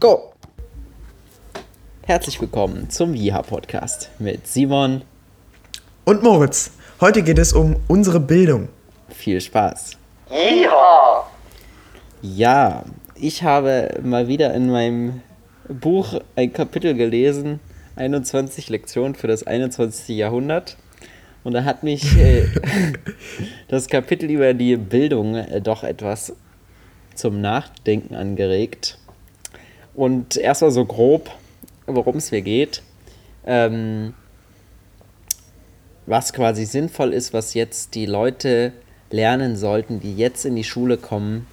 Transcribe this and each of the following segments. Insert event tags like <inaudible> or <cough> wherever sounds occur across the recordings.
Go! Herzlich willkommen zum Viha Podcast mit Simon und Moritz. Heute geht es um unsere Bildung. Viel Spaß. Yeehaw! Ja, ich habe mal wieder in meinem Buch ein Kapitel gelesen, 21 Lektionen für das 21. Jahrhundert. Und da hat mich äh, <laughs> das Kapitel über die Bildung äh, doch etwas zum Nachdenken angeregt. Und erstmal so grob, worum es mir geht. Ähm, was quasi sinnvoll ist, was jetzt die Leute lernen sollten, die jetzt in die Schule kommen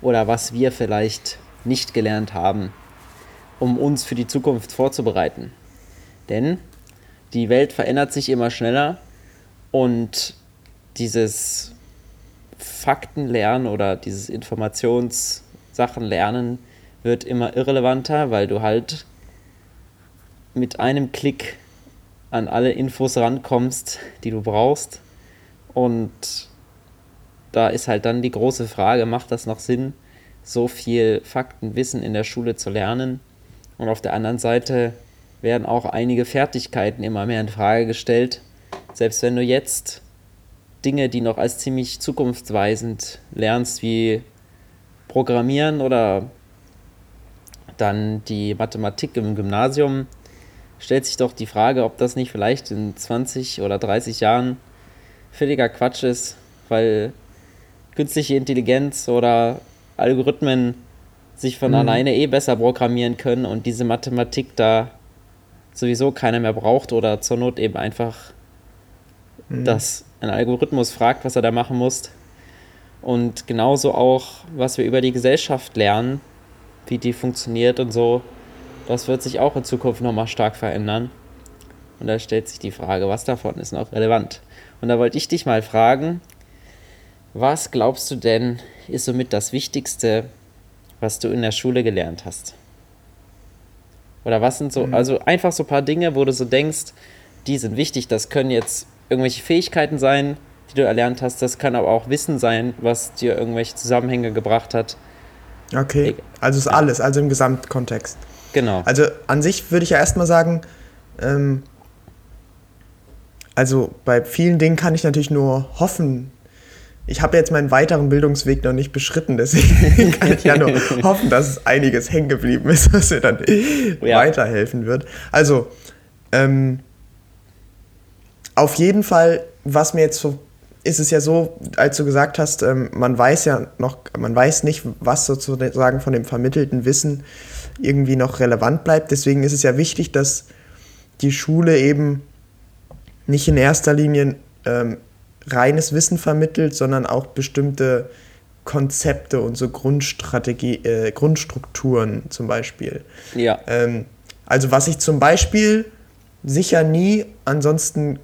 oder was wir vielleicht nicht gelernt haben, um uns für die Zukunft vorzubereiten. Denn die Welt verändert sich immer schneller und dieses Faktenlernen oder dieses Informationssachen lernen wird immer irrelevanter, weil du halt mit einem Klick an alle Infos rankommst, die du brauchst. Und da ist halt dann die große Frage, macht das noch Sinn, so viel Faktenwissen in der Schule zu lernen? Und auf der anderen Seite werden auch einige Fertigkeiten immer mehr in Frage gestellt. Selbst wenn du jetzt Dinge, die noch als ziemlich zukunftsweisend lernst, wie Programmieren oder dann die Mathematik im Gymnasium, stellt sich doch die Frage, ob das nicht vielleicht in 20 oder 30 Jahren völliger Quatsch ist, weil künstliche Intelligenz oder Algorithmen sich von mhm. alleine eh besser programmieren können und diese Mathematik da sowieso keiner mehr braucht oder zur Not eben einfach, mhm. dass ein Algorithmus fragt, was er da machen muss. Und genauso auch, was wir über die Gesellschaft lernen, wie die funktioniert und so, das wird sich auch in Zukunft nochmal stark verändern. Und da stellt sich die Frage, was davon ist noch relevant? Und da wollte ich dich mal fragen, was glaubst du denn, ist somit das Wichtigste, was du in der Schule gelernt hast? Oder was sind so, mhm. also einfach so ein paar Dinge, wo du so denkst, die sind wichtig, das können jetzt irgendwelche Fähigkeiten sein, die du erlernt hast, das kann aber auch Wissen sein, was dir irgendwelche Zusammenhänge gebracht hat. Okay, also ist alles, also im Gesamtkontext. Genau. Also an sich würde ich ja erstmal sagen, ähm, also bei vielen Dingen kann ich natürlich nur hoffen. Ich habe jetzt meinen weiteren Bildungsweg noch nicht beschritten, deswegen <laughs> kann ich ja nur <laughs> hoffen, dass einiges hängen geblieben ist, was mir dann ja. weiterhelfen wird. Also, ähm, auf jeden Fall, was mir jetzt so ist es ja so, als du gesagt hast, ähm, man weiß ja noch, man weiß nicht, was sozusagen von dem vermittelten Wissen irgendwie noch relevant bleibt. Deswegen ist es ja wichtig, dass die Schule eben nicht in erster Linie ähm, reines Wissen vermittelt, sondern auch bestimmte Konzepte und so Grundstrategie, äh, Grundstrukturen zum Beispiel. Ja. Ähm, also was ich zum Beispiel sicher nie ansonsten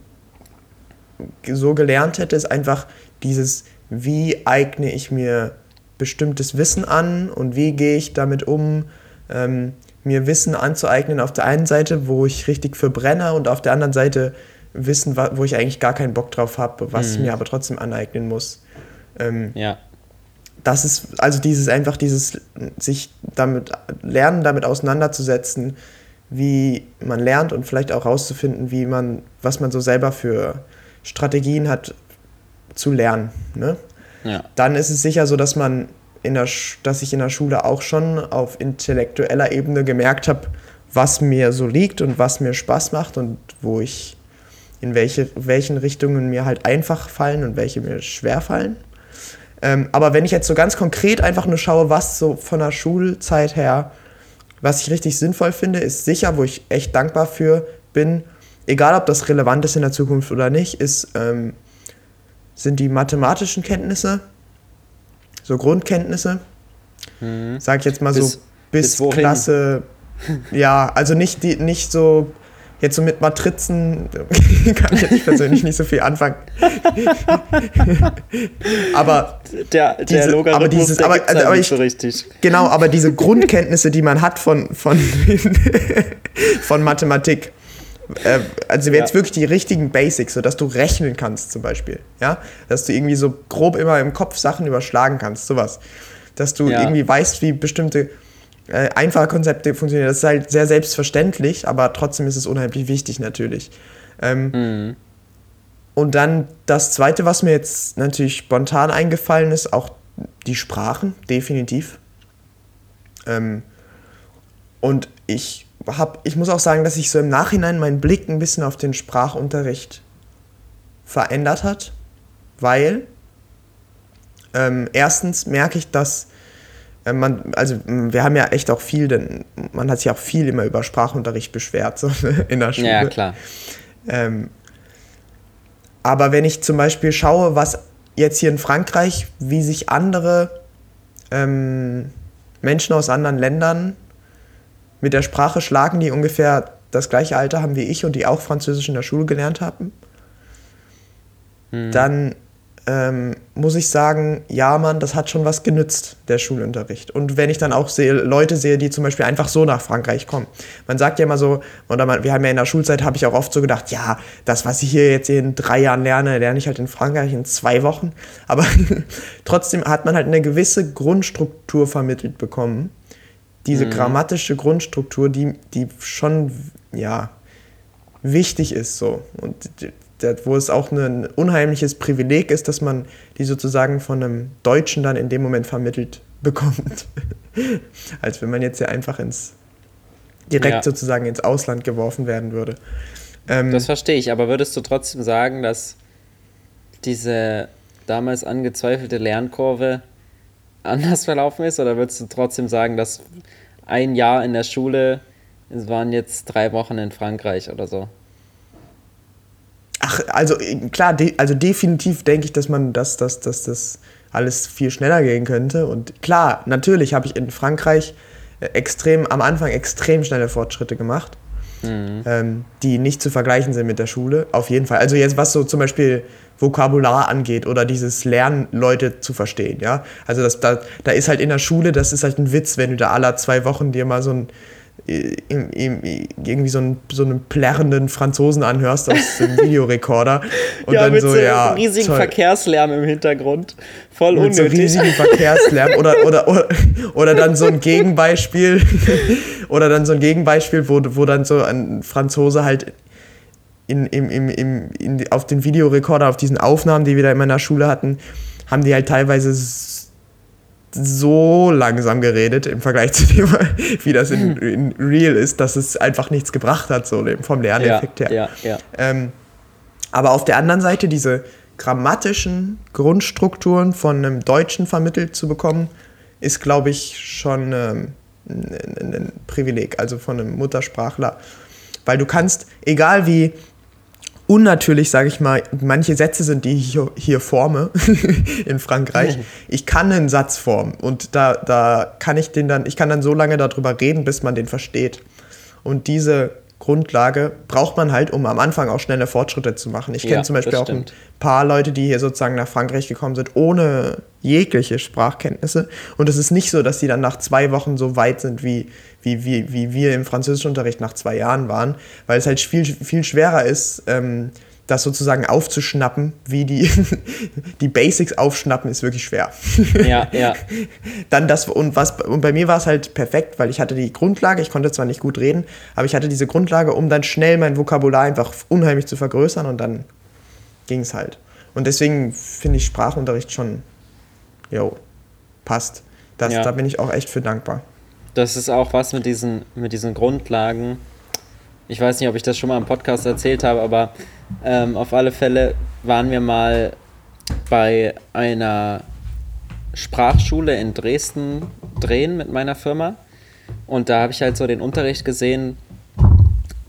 so gelernt hätte, ist einfach dieses, wie eigne ich mir bestimmtes Wissen an und wie gehe ich damit um, ähm, mir Wissen anzueignen auf der einen Seite, wo ich richtig verbrenne und auf der anderen Seite Wissen, wo ich eigentlich gar keinen Bock drauf habe, was mhm. ich mir aber trotzdem aneignen muss. Ähm, ja. Das ist also dieses einfach dieses sich damit lernen, damit auseinanderzusetzen, wie man lernt und vielleicht auch rauszufinden, wie man, was man so selber für Strategien hat zu lernen. Ne? Ja. Dann ist es sicher so, dass man in der, dass ich in der Schule auch schon auf intellektueller Ebene gemerkt habe, was mir so liegt und was mir Spaß macht und wo ich in welche, welchen Richtungen mir halt einfach fallen und welche mir schwer fallen. Ähm, aber wenn ich jetzt so ganz konkret einfach nur schaue, was so von der Schulzeit her, was ich richtig sinnvoll finde, ist sicher, wo ich echt dankbar für bin, egal ob das relevant ist in der Zukunft oder nicht, ist, ähm, sind die mathematischen Kenntnisse so Grundkenntnisse. Mhm. Sag ich jetzt mal bis, so bis, bis Klasse. <laughs> Ja, also nicht, die, nicht so. Jetzt so mit Matrizen <laughs> kann ich persönlich nicht so viel anfangen. <laughs> aber der, der diese, Logarithmus, aber dieses, aber, also, aber ich, so richtig. Genau, aber diese Grundkenntnisse, die man hat von, von, von Mathematik, äh, also jetzt ja. wirklich die richtigen Basics, so dass du rechnen kannst zum Beispiel, ja, dass du irgendwie so grob immer im Kopf Sachen überschlagen kannst, sowas, dass du ja. irgendwie weißt, wie bestimmte äh, einfache Konzepte funktionieren. Das ist halt sehr selbstverständlich, aber trotzdem ist es unheimlich wichtig natürlich. Ähm, mhm. Und dann das Zweite, was mir jetzt natürlich spontan eingefallen ist, auch die Sprachen, definitiv. Ähm, und ich habe, ich muss auch sagen, dass sich so im Nachhinein mein Blick ein bisschen auf den Sprachunterricht verändert hat, weil ähm, erstens merke ich, dass äh, man, also wir haben ja echt auch viel, denn man hat sich auch viel immer über Sprachunterricht beschwert so, <laughs> in der Schule. Ja, klar. Ähm, aber wenn ich zum Beispiel schaue, was jetzt hier in Frankreich, wie sich andere ähm, Menschen aus anderen Ländern mit der Sprache schlagen, die ungefähr das gleiche Alter haben wie ich und die auch Französisch in der Schule gelernt haben, mhm. dann ähm, muss ich sagen, ja, Mann, das hat schon was genützt, der Schulunterricht. Und wenn ich dann auch sehe, Leute sehe, die zum Beispiel einfach so nach Frankreich kommen. Man sagt ja immer so, oder man, wir haben ja in der Schulzeit, habe ich auch oft so gedacht, ja, das, was ich hier jetzt in drei Jahren lerne, lerne ich halt in Frankreich in zwei Wochen. <laughs> Aber <laughs> trotzdem hat man halt eine gewisse Grundstruktur vermittelt bekommen. Diese mhm. grammatische Grundstruktur, die, die schon, ja, wichtig ist so. Und wo es auch ein unheimliches Privileg ist, dass man die sozusagen von einem Deutschen dann in dem Moment vermittelt bekommt. <laughs> Als wenn man jetzt ja einfach ins direkt ja. sozusagen ins Ausland geworfen werden würde. Ähm, das verstehe ich, aber würdest du trotzdem sagen, dass diese damals angezweifelte Lernkurve anders verlaufen ist? Oder würdest du trotzdem sagen, dass ein Jahr in der Schule, es waren jetzt drei Wochen in Frankreich oder so? Ach, also klar, de also definitiv denke ich, dass man das, das, das, das alles viel schneller gehen könnte. Und klar, natürlich habe ich in Frankreich äh, extrem, am Anfang extrem schnelle Fortschritte gemacht, mhm. ähm, die nicht zu vergleichen sind mit der Schule. Auf jeden Fall. Also jetzt, was so zum Beispiel Vokabular angeht oder dieses Lernen, Leute zu verstehen, ja. Also das, da, da ist halt in der Schule, das ist halt ein Witz, wenn du da alle zwei Wochen dir mal so ein im, irgendwie so einen, so einen plärrenden Franzosen anhörst aus dem <laughs> Videorekorder. Und ja, dann mit so, so ja, riesigen toll. Verkehrslärm im Hintergrund. Voll mit unnötig. so riesigen Verkehrslärm. Oder, oder, oder, oder dann so ein Gegenbeispiel. <laughs> oder dann so ein Gegenbeispiel, wo, wo dann so ein Franzose halt in, im, im, im, in, auf den Videorekorder, auf diesen Aufnahmen, die wir da immer in der Schule hatten, haben die halt teilweise so langsam geredet im Vergleich <laughs> zu dem, wie das in, <laughs> in Real ist, dass es einfach nichts gebracht hat, so vom Lerneffekt ja, her. Ja, ja. Ähm, aber auf der anderen Seite diese grammatischen Grundstrukturen von einem Deutschen vermittelt zu bekommen, ist, glaube ich, schon ähm, ein, ein Privileg, also von einem Muttersprachler. Weil du kannst, egal wie unnatürlich, sage ich mal, manche Sätze sind, die ich hier, forme <laughs> in Frankreich. Ich kann einen Satz formen und da, da kann ich den dann, ich kann dann so lange darüber reden, bis man den versteht. Und diese Grundlage braucht man halt, um am Anfang auch schnelle Fortschritte zu machen. Ich kenne ja, zum Beispiel auch ein paar Leute, die hier sozusagen nach Frankreich gekommen sind, ohne jegliche Sprachkenntnisse. Und es ist nicht so, dass die dann nach zwei Wochen so weit sind, wie, wie, wie, wie wir im Französischunterricht nach zwei Jahren waren, weil es halt viel, viel schwerer ist, ähm, das sozusagen aufzuschnappen, wie die, <laughs> die Basics aufschnappen, ist wirklich schwer. Ja, ja. <laughs> Dann das, und was, und bei mir war es halt perfekt, weil ich hatte die Grundlage, ich konnte zwar nicht gut reden, aber ich hatte diese Grundlage, um dann schnell mein Vokabular einfach unheimlich zu vergrößern und dann ging es halt. Und deswegen finde ich Sprachunterricht schon, jo, passt. Das, ja. Da bin ich auch echt für dankbar. Das ist auch was mit diesen, mit diesen Grundlagen. Ich weiß nicht, ob ich das schon mal im Podcast erzählt habe, aber ähm, auf alle Fälle waren wir mal bei einer Sprachschule in Dresden drehen mit meiner Firma. Und da habe ich halt so den Unterricht gesehen,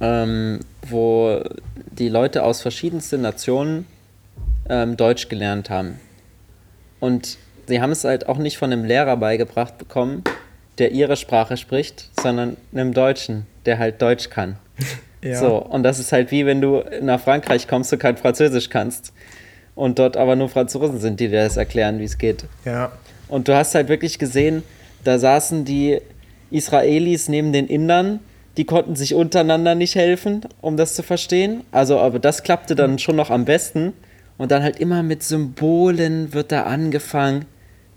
ähm, wo die Leute aus verschiedensten Nationen ähm, Deutsch gelernt haben. Und sie haben es halt auch nicht von einem Lehrer beigebracht bekommen, der ihre Sprache spricht, sondern einem Deutschen, der halt Deutsch kann. <laughs> Ja. So, und das ist halt wie wenn du nach Frankreich kommst und kein Französisch kannst. Und dort aber nur Franzosen sind, die dir das erklären, wie es geht. Ja. Und du hast halt wirklich gesehen, da saßen die Israelis neben den Indern, die konnten sich untereinander nicht helfen, um das zu verstehen. Also, aber das klappte dann schon noch am besten. Und dann halt immer mit Symbolen wird da angefangen.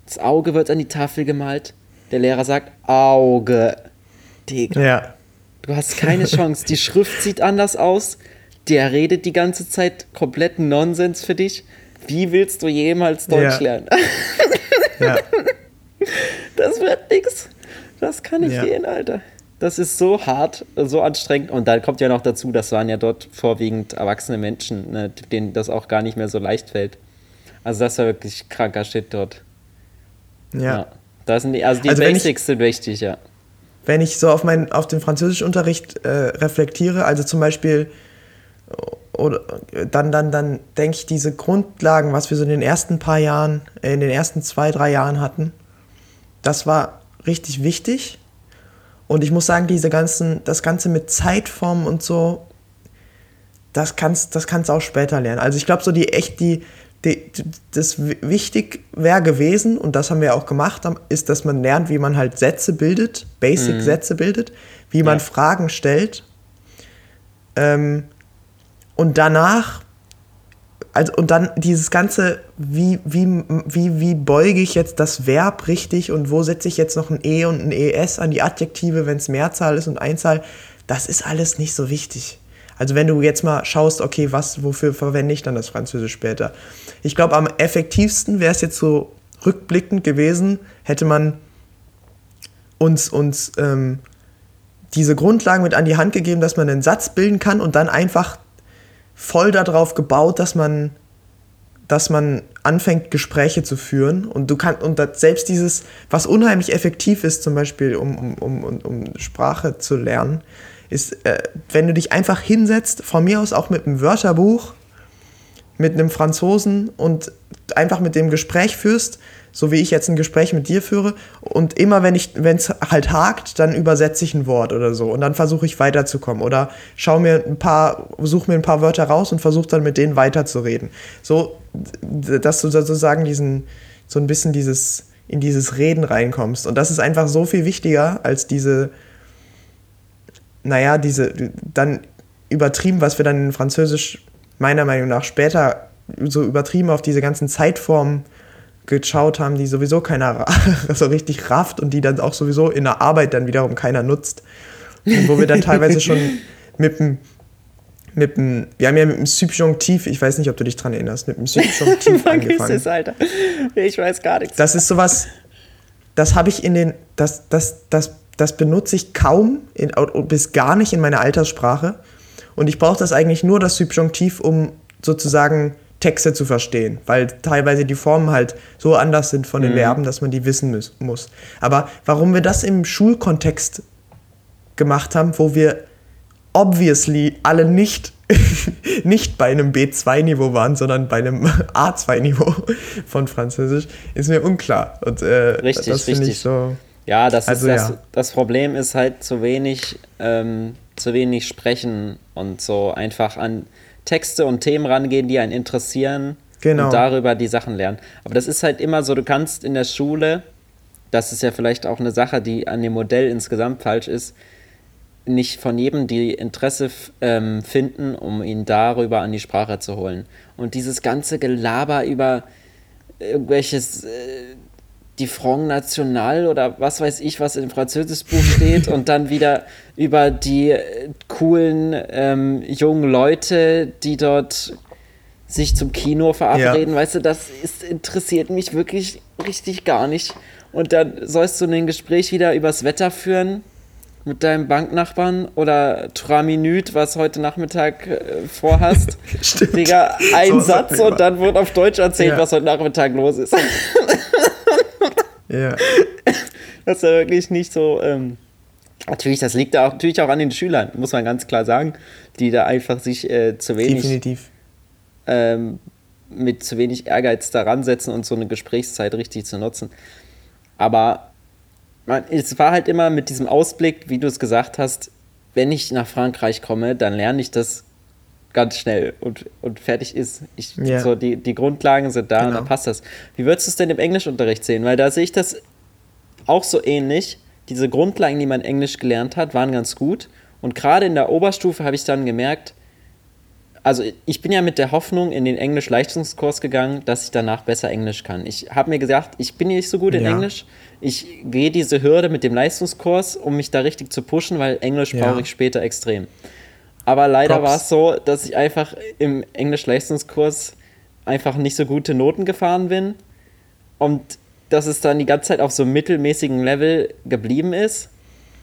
Das Auge wird an die Tafel gemalt. Der Lehrer sagt Auge. Digga. Ja. Du hast keine <laughs> Chance. Die Schrift sieht anders aus. Der redet die ganze Zeit kompletten Nonsens für dich. Wie willst du jemals Deutsch Ja. lernen? Ja. <laughs> Das wird nix. Das kann nicht Ja. gehen, Alter. Das ist so hart, so anstrengend. Und dann kommt ja noch dazu, das waren ja dort vorwiegend erwachsene Menschen, ne, denen das auch gar nicht mehr so leicht fällt. Also das war wirklich kranker Shit dort. ja. Da sind die, also die Also wenn ich- Basics sind wichtig, ja. wenn ich so auf, mein, auf den Französischunterricht äh, reflektiere, also zum Beispiel, oder, dann, dann, dann denke ich, diese Grundlagen, was wir so in den ersten paar Jahren, äh, in den ersten zwei, drei Jahren hatten, das war richtig wichtig. Und ich muss sagen, diese ganzen, das Ganze mit Zeitformen und so, das kannst das kannst auch später lernen. Also ich glaube, so die echt die, die das wichtig wäre gewesen und das haben wir auch gemacht, ist, dass man lernt, wie man halt Sätze bildet, Basic Sätze bildet, wie man Ja. Fragen stellt. Ähm, und danach also und dann dieses ganze, wie, wie, wie, wie beuge ich jetzt das Verb richtig und wo setze ich jetzt noch ein E und ein ES an die Adjektive, wenn es Mehrzahl ist und Einzahl, das ist alles nicht so wichtig. Also wenn du jetzt mal schaust, okay, was, wofür verwende ich dann das Französisch später? Ich glaube, am effektivsten wäre es jetzt so rückblickend gewesen, hätte man uns, uns ähm, diese Grundlagen mit an die Hand gegeben, dass man einen Satz bilden kann und dann einfach voll darauf gebaut, dass man, dass man anfängt, Gespräche zu führen. Und du kannst, und selbst dieses, was unheimlich effektiv ist, zum Beispiel, um, um, um, um Sprache zu lernen, ist, äh, wenn du dich einfach hinsetzt, von mir aus auch mit einem Wörterbuch, mit einem Franzosen und einfach mit dem Gespräch führst, so wie ich jetzt ein Gespräch mit dir führe. Und immer, wenn ich, wenn es halt hakt, dann übersetze ich ein Wort oder so. Und dann versuche ich weiterzukommen. Oder schau mir ein paar, suche mir ein paar Wörter raus und versuche dann mit denen weiterzureden. So, dass du sozusagen diesen, so ein bisschen dieses, in dieses Reden reinkommst. Und das ist einfach so viel wichtiger als diese, naja, diese, dann übertrieben, was wir dann in Französisch meiner Meinung nach später so übertrieben auf diese ganzen Zeitformen geschaut haben, die sowieso keiner <laughs> so richtig rafft und die dann auch sowieso in der Arbeit dann wiederum keiner nutzt. Und wo wir dann teilweise schon <laughs> mit dem, mit dem, wir haben ja mit dem Subjunktiv, ich weiß nicht, ob du dich dran erinnerst, mit dem Subjunktiv <laughs> angefangen. es, Alter. Ich weiß gar nichts. Das ist sowas, das habe ich in den, das, das, das, das benutze ich kaum in, bis gar nicht in meiner Alterssprache. Und ich brauche das eigentlich nur, das Subjunktiv, um sozusagen Texte zu verstehen, weil teilweise die Formen halt so anders sind von den Verben, dass man die wissen muss, muss. Aber warum wir das im Schulkontext gemacht haben, wo wir obviously alle nicht, <laughs> nicht bei einem B2-Niveau waren, sondern bei einem A2-Niveau von Französisch, ist mir unklar. Und äh, Richtig, das finde ich so. Ja, das, Also, ist das, ja. das Problem ist halt zu wenig, ähm, zu wenig sprechen und so einfach an Texte und Themen rangehen, die einen interessieren Genau. und darüber die Sachen lernen. Aber das ist halt immer so, du kannst in der Schule, das ist ja vielleicht auch eine Sache, die an dem Modell insgesamt falsch ist, nicht von jedem die Interesse ähm, finden, um ihn darüber an die Sprache zu holen. Und dieses ganze Gelaber über irgendwelches äh, die Front National oder was weiß ich, was im Französischbuch steht und dann wieder über die äh, coolen ähm, jungen Leute, die dort sich zum Kino verabreden, weißt du, das ist, interessiert mich wirklich richtig gar nicht. Und dann sollst du ein Gespräch wieder übers Wetter führen mit deinem Banknachbarn oder trois minutes, was heute Nachmittag äh, vorhast. <laughs> Stimmt. Digga, ein So Satz und dann wird auf Deutsch erzählt, Ja. was heute Nachmittag los ist. <laughs> Ja. <laughs> Das ist ja wirklich nicht so. Ähm, natürlich, das liegt auch, natürlich auch an den Schülern, muss man ganz klar sagen, die da einfach sich äh, zu wenig Definitiv. ähm, mit zu wenig Ehrgeiz daran setzen und so eine Gesprächszeit richtig zu nutzen. Aber man, es war halt immer mit diesem Ausblick, wie du es gesagt hast, wenn ich nach Frankreich komme, dann lerne ich das ganz schnell und, und fertig ist. Ich, Ja. so die, die Grundlagen sind da und Genau. dann passt das. Wie würdest du es denn im Englischunterricht sehen? Weil da sehe ich das auch so ähnlich. Diese Grundlagen, die man Englisch gelernt hat, waren ganz gut. Und gerade in der Oberstufe habe ich dann gemerkt, also ich bin ja mit der Hoffnung in den Englisch-Leistungskurs gegangen, dass ich danach besser Englisch kann. Ich habe mir gesagt, ich bin nicht so gut in Ja. Englisch. Ich gehe diese Hürde mit dem Leistungskurs, um mich da richtig zu pushen, weil Englisch Ja. brauche ich später extrem. Aber leider war es so, dass ich einfach im Englisch-Leistungskurs einfach nicht so gute Noten gefahren bin und dass es dann die ganze Zeit auf so einem mittelmäßigen Level geblieben ist.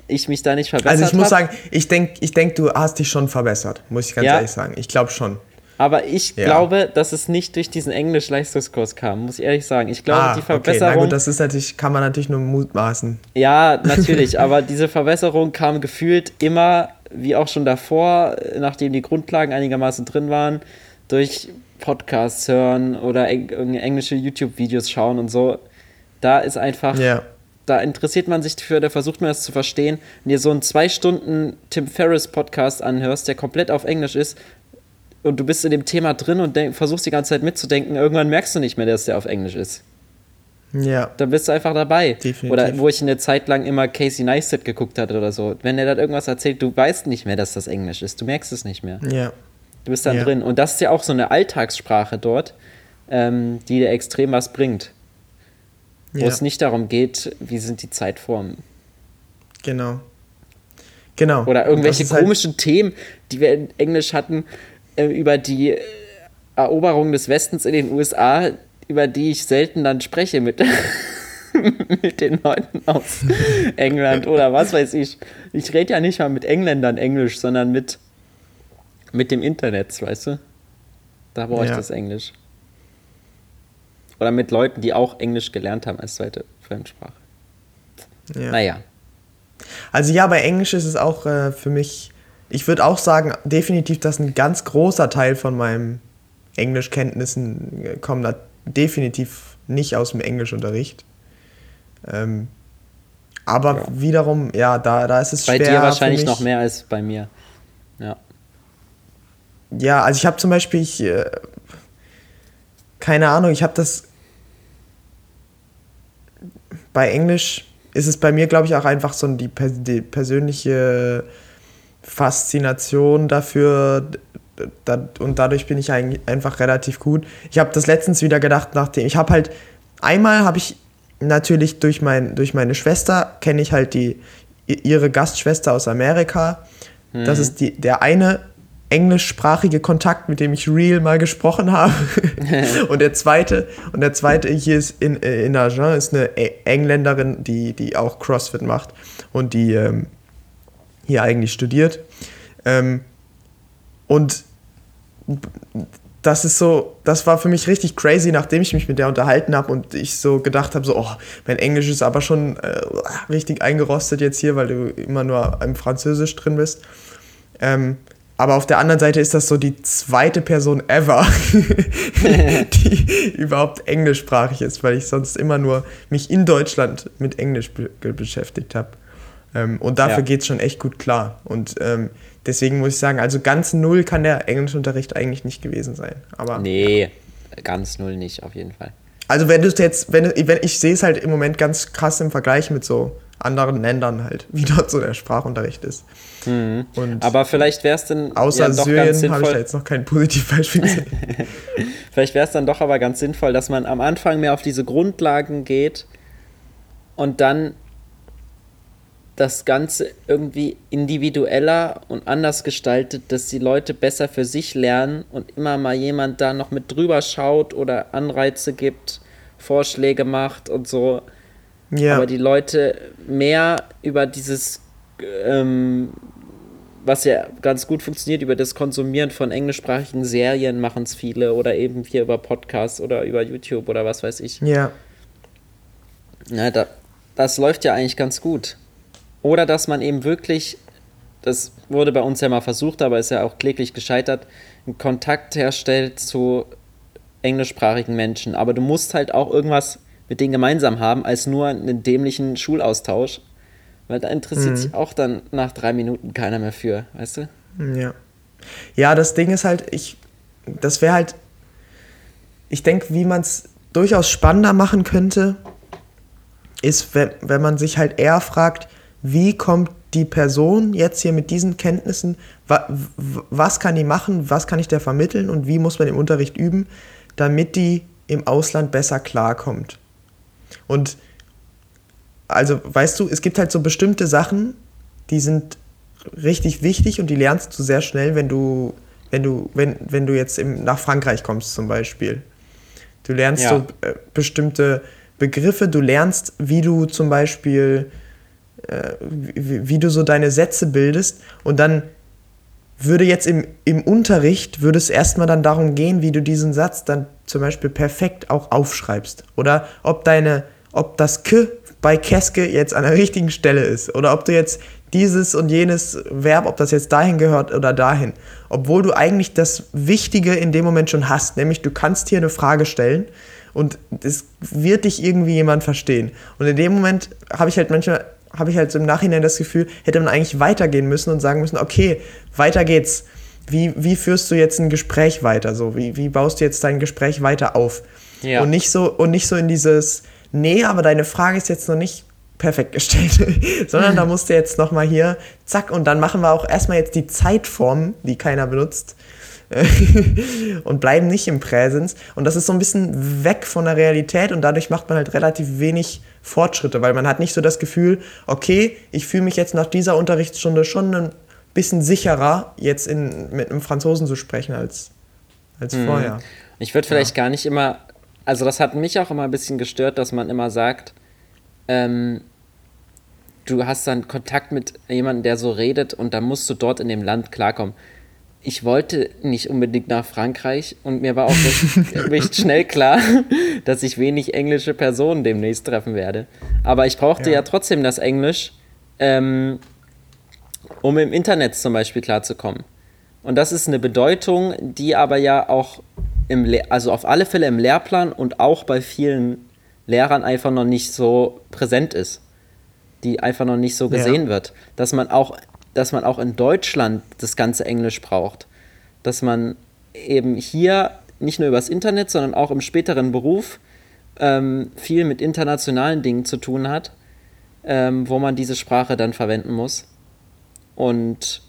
Ich mich da nicht verbessert Also ich muss hab. sagen, ich denke, ich denk, du hast dich schon verbessert, muss ich ganz Ja. ehrlich sagen. Ich glaube schon. Aber ich Ja. glaube, dass es nicht durch diesen Englisch-Leistungskurs kam, muss ich ehrlich sagen. Ich glaube, die Ah, okay, na Verbesserung. gut, das ist natürlich, kann man natürlich nur mutmaßen. ja, <laughs> natürlich, aber diese Verbesserung kam gefühlt immer, wie auch schon davor, nachdem die Grundlagen einigermaßen drin waren, durch Podcasts hören oder englische YouTube-Videos schauen und so. Da ist einfach. Ja. Da interessiert man sich dafür, da versucht man es zu verstehen. Wenn dir so einen zwei Stunden Tim Ferriss Podcast anhörst, der komplett auf Englisch ist, und du bist in dem Thema drin und versuchst die ganze Zeit mitzudenken, irgendwann merkst du nicht mehr, dass der auf Englisch ist. Ja. Dann bist du einfach dabei. Definitiv. Oder wo ich eine Zeit lang immer Casey Neistat geguckt hatte oder so. Wenn der dann irgendwas erzählt, du weißt nicht mehr, dass das Englisch ist. Du merkst es nicht mehr. Ja. Du bist dann Ja. drin. Und das ist ja auch so eine Alltagssprache dort, ähm, die dir extrem was bringt. Wo Ja. es nicht darum geht, wie sind die Zeitformen. Genau. Genau. Oder irgendwelche halt- komischen Themen, die wir in Englisch hatten, äh, über die äh, Eroberung des Westens in den USA, über die ich selten dann spreche mit, <laughs> mit den Leuten aus England oder was weiß ich. Ich rede ja nicht mal mit Engländern Englisch, sondern mit, mit dem Internet, weißt du? Da brauche ich Ja. das Englisch. Oder mit Leuten, die auch Englisch gelernt haben als zweite Fremdsprache. Ja. Naja. Also ja, bei Englisch ist es auch äh, für mich, ich würde auch sagen, definitiv, dass ein ganz großer Teil von meinen Englischkenntnissen äh, kommen da definitiv nicht aus dem Englischunterricht. Ähm, aber Ja. wiederum, ja, da, da ist es Bei schwer. dir für wahrscheinlich noch mehr als bei mir. Ja. Ja, also ich habe zum Beispiel, ich, äh, keine Ahnung, ich habe das bei Englisch ist es bei mir, glaube ich, auch einfach so die, die persönliche Faszination dafür und dadurch bin ich eigentlich einfach relativ gut. Ich habe das letztens wieder gedacht, nachdem ich habe halt einmal habe ich natürlich durch mein durch meine Schwester kenne ich halt die ihre Gastschwester aus Amerika. Das ist die, der eine englischsprachige Kontakt, mit dem ich real mal gesprochen habe. <laughs> und der zweite, und der zweite hier ist in, äh, in Agen, ist eine E- Engländerin, die, die auch CrossFit macht und die ähm, hier eigentlich studiert. Ähm, und das ist so, das war für mich richtig crazy, nachdem ich mich mit der unterhalten habe und ich so gedacht habe, so, oh, mein Englisch ist aber schon äh, richtig eingerostet jetzt hier, weil du immer nur im Französisch drin bist. Ähm, aber auf der anderen Seite ist das so die zweite Person ever, <laughs> die überhaupt englischsprachig ist, weil ich sonst immer nur mich in Deutschland mit Englisch be beschäftigt habe. Ähm, und dafür Ja. geht es schon echt gut klar. Und ähm, deswegen muss ich sagen, also ganz null kann der Englischunterricht eigentlich nicht gewesen sein. Aber Nee, ganz null nicht, auf jeden Fall. also wenn du es jetzt, wenn, wenn ich sehe es halt im Moment ganz krass im Vergleich mit so anderen Ländern halt, <laughs> wie dort so der Sprachunterricht ist. Und Aber vielleicht wäre es dann außer ja Syrien habe ich da jetzt noch kein Positivbeispiel gesehen. <laughs> Vielleicht wäre es dann doch aber ganz sinnvoll, dass man am Anfang mehr auf diese Grundlagen geht und dann das Ganze irgendwie individueller und anders gestaltet, dass die Leute besser für sich lernen und immer mal jemand da noch mit drüber schaut oder Anreize gibt, Vorschläge macht und so. ja, aber die Leute mehr über dieses, ähm, was ja ganz gut funktioniert, über das Konsumieren von englischsprachigen Serien machen es viele oder eben hier über Podcasts oder über YouTube oder was weiß ich. ja, Ja, da, das läuft ja eigentlich ganz gut. Oder dass man eben wirklich, das wurde bei uns ja mal versucht, aber ist ja auch kläglich gescheitert, einen Kontakt herstellt zu englischsprachigen Menschen. Aber du musst halt auch irgendwas mit denen gemeinsam haben, als nur einen dämlichen Schulaustausch. Weil da interessiert sich auch dann nach drei Minuten keiner mehr für, weißt du? ja. Ja, das Ding ist halt, ich, das wäre halt, ich denke, wie man es durchaus spannender machen könnte, ist, wenn, wenn man sich halt eher fragt, wie kommt die Person jetzt hier mit diesen Kenntnissen, wa, was kann die machen, was kann ich der vermitteln und wie muss man im Unterricht üben, damit die im Ausland besser klarkommt. Und also, weißt du, es gibt halt so bestimmte Sachen, die sind richtig wichtig und die lernst du sehr schnell, wenn du, wenn du, wenn, wenn du jetzt im, nach Frankreich kommst zum Beispiel. Du lernst ja. so äh, bestimmte Begriffe, du lernst, wie du zum Beispiel, äh, wie, wie, du so deine Sätze bildest und dann würde jetzt im, im Unterricht, würde es erstmal dann darum gehen, wie du diesen Satz dann zum Beispiel perfekt auch aufschreibst. Oder ob deine, ob das K bei Keske jetzt an der richtigen Stelle ist. Oder ob du jetzt dieses und jenes Verb, ob das jetzt dahin gehört oder dahin. Obwohl du eigentlich das Wichtige in dem Moment schon hast, nämlich du kannst hier eine Frage stellen und es wird dich irgendwie jemand verstehen. Und in dem Moment habe ich halt manchmal, habe ich halt so im Nachhinein das Gefühl, hätte man eigentlich weitergehen müssen und sagen müssen, okay, weiter geht's. Wie, wie führst du jetzt ein Gespräch weiter? So, wie, wie baust du jetzt dein Gespräch weiter auf? Ja. Und nicht so, und nicht so in dieses, nee, aber deine Frage ist jetzt noch nicht perfekt gestellt, <laughs> sondern da musst du jetzt nochmal hier, zack, und dann machen wir auch erstmal jetzt die Zeitform, die keiner benutzt, <laughs> und bleiben nicht im Präsens. Und das ist so ein bisschen weg von der Realität und dadurch macht man halt relativ wenig Fortschritte, weil man hat nicht so das Gefühl, okay, ich fühle mich jetzt nach dieser Unterrichtsstunde schon ein bisschen sicherer, jetzt in, mit einem Franzosen zu sprechen als, als mhm. vorher. Ich würde vielleicht ja. gar nicht immer, also das hat mich auch immer ein bisschen gestört, dass man immer sagt, ähm, du hast dann Kontakt mit jemandem, der so redet und dann musst du dort in dem Land klarkommen ich wollte nicht unbedingt nach Frankreich und mir war auch recht, recht <laughs> schnell klar, dass ich wenig englische Personen demnächst treffen werde. Aber ich brauchte ja, ja trotzdem das Englisch, ähm, um im Internet zum Beispiel klarzukommen. Und das ist eine Bedeutung, die aber ja auch im Le also auf alle Fälle im Lehrplan und auch bei vielen Lehrern einfach noch nicht so präsent ist. Die einfach noch nicht so gesehen ja. wird. Dass man auch dass man auch in Deutschland das ganze Englisch braucht. Dass man eben hier nicht nur übers Internet, sondern auch im späteren Beruf ähm, viel mit internationalen Dingen zu tun hat, ähm, wo man diese Sprache dann verwenden muss. Und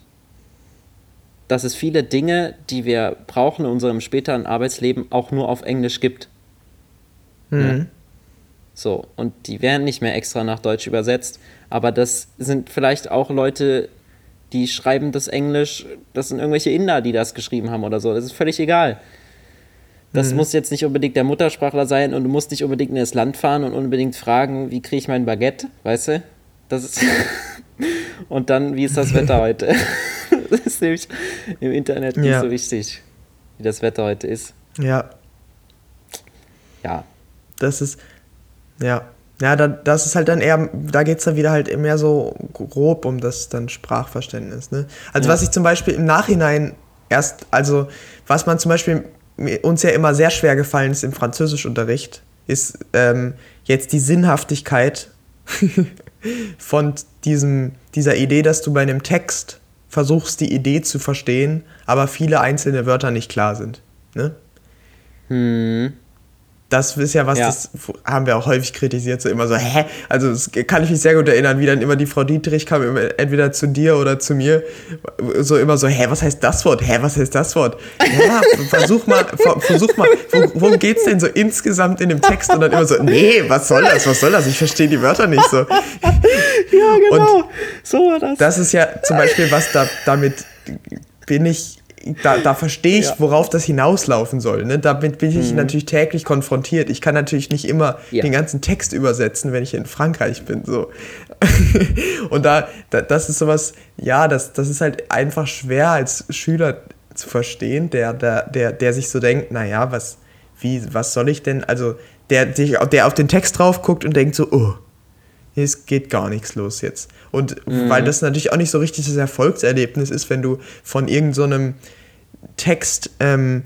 dass es viele Dinge, die wir brauchen in unserem späteren Arbeitsleben, auch nur auf Englisch gibt. Mhm. Ja. So, und die werden nicht mehr extra nach Deutsch übersetzt. Aber das sind vielleicht auch Leute, die schreiben das Englisch, das sind irgendwelche Inder, die das geschrieben haben oder so. Das ist völlig egal. Das mhm. muss jetzt nicht unbedingt der Muttersprachler sein und du musst nicht unbedingt in das Land fahren und unbedingt fragen, wie kriege ich mein Baguette, weißt du? Das ist <laughs> und dann, wie ist das Wetter <laughs> heute? <laughs> das ist nämlich im Internet nicht ja. so wichtig, wie das Wetter heute ist. Ja. Ja. Das ist, ja, ja, da, das ist halt dann eher, da geht es dann wieder halt mehr so grob um das dann Sprachverständnis. Ne? Also ja. was ich zum Beispiel im Nachhinein erst, also was man zum Beispiel uns ja immer sehr schwer gefallen ist im Französischunterricht, ist ähm, jetzt die Sinnhaftigkeit <laughs> von diesem, dieser Idee, dass du bei einem Text versuchst, die Idee zu verstehen, aber viele einzelne Wörter nicht klar sind. Ne? Hm das ist ja was, ja. das haben wir auch häufig kritisiert, so immer so, hä? Also das kann ich mich sehr gut erinnern, wie dann immer die Frau Dietrich kam, entweder zu dir oder zu mir, so immer so, hä, was heißt das Wort? Hä, was heißt das Wort? Ja, versuch mal, versuch mal, worum geht's denn so insgesamt in dem Text? Und dann immer so, nee, was soll das, was soll das? Ich verstehe die Wörter nicht so. <laughs> Ja, genau, Und so war das. Das ist ja zum Beispiel was, da, damit bin ich da, da verstehe ich, ja. worauf das hinauslaufen soll. Ne? Damit bin ich mhm. natürlich täglich konfrontiert. Ich kann natürlich nicht immer ja. den ganzen Text übersetzen, wenn ich in Frankreich bin. So. <laughs> Und da, da, das ist sowas, ja, das, das ist halt einfach schwer als Schüler zu verstehen, der, der, der, der sich so denkt, naja, was, wie, was soll ich denn, also der, der auf den Text drauf guckt und denkt so, oh, es geht gar nichts los jetzt. Und mhm. weil das natürlich auch nicht so richtig das Erfolgserlebnis ist, wenn du von irgendeinem so Text ähm,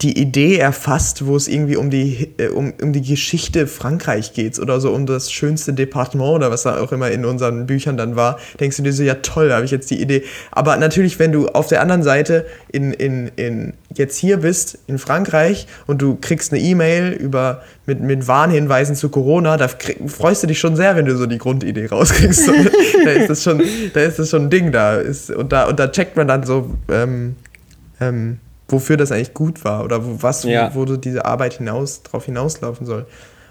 die Idee erfasst, wo es irgendwie um die, äh, um, um die Geschichte Frankreich geht oder so um das schönste Departement oder was da auch immer in unseren Büchern dann war, denkst du dir so, ja toll, habe ich jetzt die Idee. Aber natürlich, wenn du auf der anderen Seite in, in, in jetzt hier bist, in Frankreich, und du kriegst eine E-Mail über mit, mit Warnhinweisen zu Corona, da krieg, freust du dich schon sehr, wenn du so die Grundidee rauskriegst. <laughs> da ist das schon, da ist das schon ein Ding da. Ist, und, da und da checkt man dann so, ähm, ähm, wofür das eigentlich gut war oder wo, was, ja. wo, wo diese Arbeit hinaus, drauf hinauslaufen soll.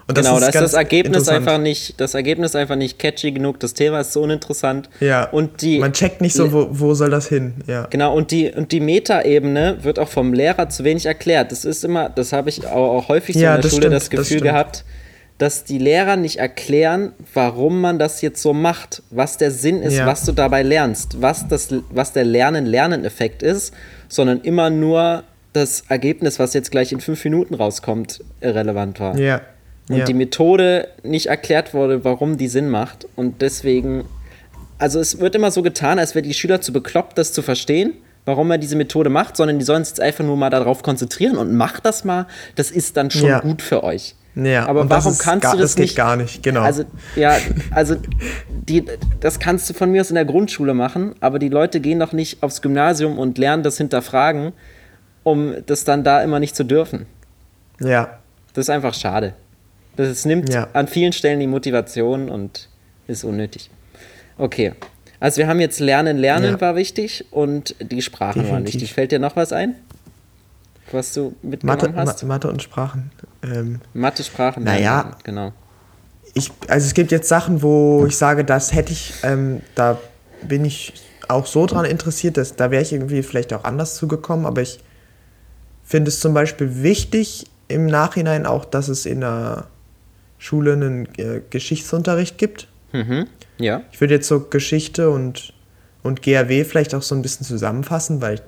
Und das genau, ist da ist das Ergebnis einfach nicht, das Ergebnis einfach nicht catchy genug, das Thema ist so uninteressant. Ja. Und die, Man checkt nicht so, wo, wo soll das hin, ja. Genau, und die, und die Metaebene wird auch vom Lehrer zu wenig erklärt. Das ist immer, das habe ich auch, auch häufig so ja, in der Schule stimmt, das Gefühl das gehabt, dass die Lehrer nicht erklären, warum man das jetzt so macht, was der Sinn ist, ja. was du dabei lernst, was, das, was der Lernen-Lernen-Effekt ist sondern immer nur das Ergebnis, was jetzt gleich in fünf Minuten rauskommt, irrelevant war. Ja. Und ja. die Methode nicht erklärt wurde, warum die Sinn macht. Und deswegen, also es wird immer so getan, als wäre die Schüler zu bekloppt, das zu verstehen, warum er diese Methode macht, sondern die sollen sich jetzt einfach nur mal darauf konzentrieren und macht das mal. Das ist dann schon ja. gut für euch. Ja, aber warum kannst gar, du das, das nicht? gar nicht, genau. Also, ja, <laughs> also die, das kannst du von mir aus in der Grundschule machen, aber die Leute gehen doch nicht aufs Gymnasium und lernen das hinterfragen, um das dann da immer nicht zu dürfen. Ja. Das ist einfach schade. Das nimmt ja. an vielen Stellen die Motivation und ist unnötig. Okay. Also wir haben jetzt Lernen, Lernen ja. war wichtig und die Sprachen Definitiv. waren wichtig. Fällt dir noch was ein? Was du mitgenommen Mathe, hast? Mathe und Sprachen. Ähm, Mathe, Sprachen. Naja, genau. Ich, also es gibt jetzt Sachen, wo ich sage, das hätte ich, ähm, da bin ich auch so dran interessiert, dass da wäre ich irgendwie vielleicht auch anders zugekommen, aber ich finde es zum Beispiel wichtig im Nachhinein auch, dass es in der Schule einen äh, Geschichtsunterricht gibt. Mhm. Ja. Ich würde jetzt so Geschichte und, und GRW vielleicht auch so ein bisschen zusammenfassen, weil ich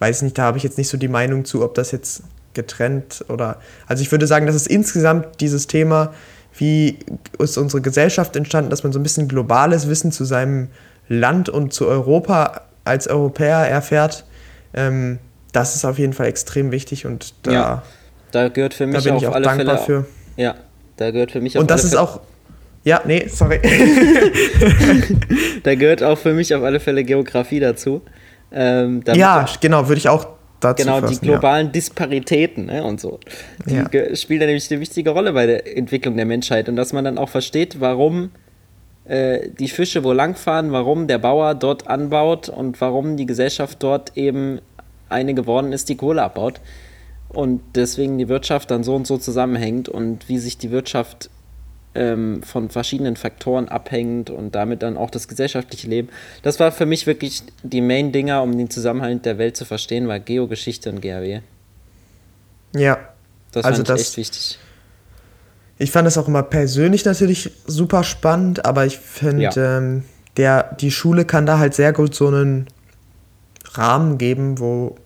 weiß nicht, da habe ich jetzt nicht so die Meinung zu, ob das jetzt getrennt oder. Also ich würde sagen, dass es insgesamt dieses Thema, wie ist unsere Gesellschaft entstanden, dass man so ein bisschen globales Wissen zu seinem Land und zu Europa als Europäer erfährt, ähm, das ist auf jeden Fall extrem wichtig und da, ja, da gehört für mich da bin ich auch alle dankbar Fälle, für. Ja, da gehört für mich auf Und das ist Fälle, auch. Ja, nee, sorry. <laughs> da gehört auch für mich auf alle Fälle Geografie dazu. Ähm, ja, genau, würde ich auch dazu Genau, fassen, die globalen ja. Disparitäten ne, und so. Die ja. spielen nämlich eine wichtige Rolle bei der Entwicklung der Menschheit und dass man dann auch versteht, warum äh, die Fische wo langfahren, warum der Bauer dort anbaut und warum die Gesellschaft dort eben eine geworden ist, die Kohle abbaut. Und deswegen die Wirtschaft dann so und so zusammenhängt und wie sich die Wirtschaft ähm, von verschiedenen Faktoren abhängt und damit dann auch das gesellschaftliche Leben. Das war für mich wirklich die Main-Dinger, um den Zusammenhalt der Welt zu verstehen, war Geogeschichte und GRW. Ja. Das also fand ich das, echt wichtig. Ich fand es auch immer persönlich natürlich super spannend, aber ich finde, ja. ähm, der, die Schule kann da halt sehr gut so einen Rahmen geben, wo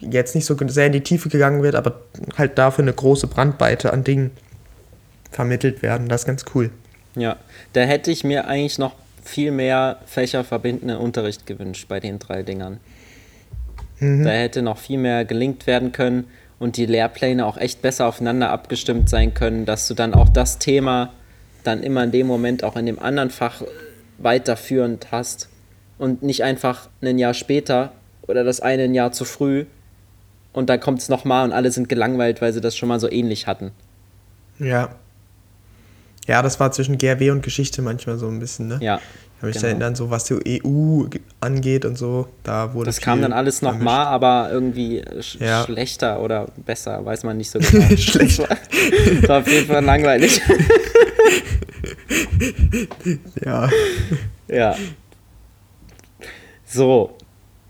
jetzt nicht so sehr in die Tiefe gegangen wird, aber halt dafür eine große Brandweite an Dingen vermittelt werden. Das ist ganz cool. Ja, da hätte ich mir eigentlich noch viel mehr fächerverbindenden Unterricht gewünscht bei den drei Dingern. Mhm. Da hätte noch viel mehr gelingt werden können und die Lehrpläne auch echt besser aufeinander abgestimmt sein können, dass du dann auch das Thema dann immer in dem Moment auch in dem anderen Fach weiterführend hast und nicht einfach ein Jahr später oder das eine ein Jahr zu früh und dann kommt es nochmal und alle sind gelangweilt, weil sie das schon mal so ähnlich hatten. Ja, ja, das war zwischen GRW und Geschichte manchmal so ein bisschen, ne? Ja. Ich habe mich genau. erinnern, so was die EU angeht und so, da wurde Das kam dann alles nochmal, aber irgendwie sch ja. schlechter oder besser, weiß man nicht so <laughs> genau. schlechter. Das war auf jeden Fall langweilig. <laughs> ja. Ja. So,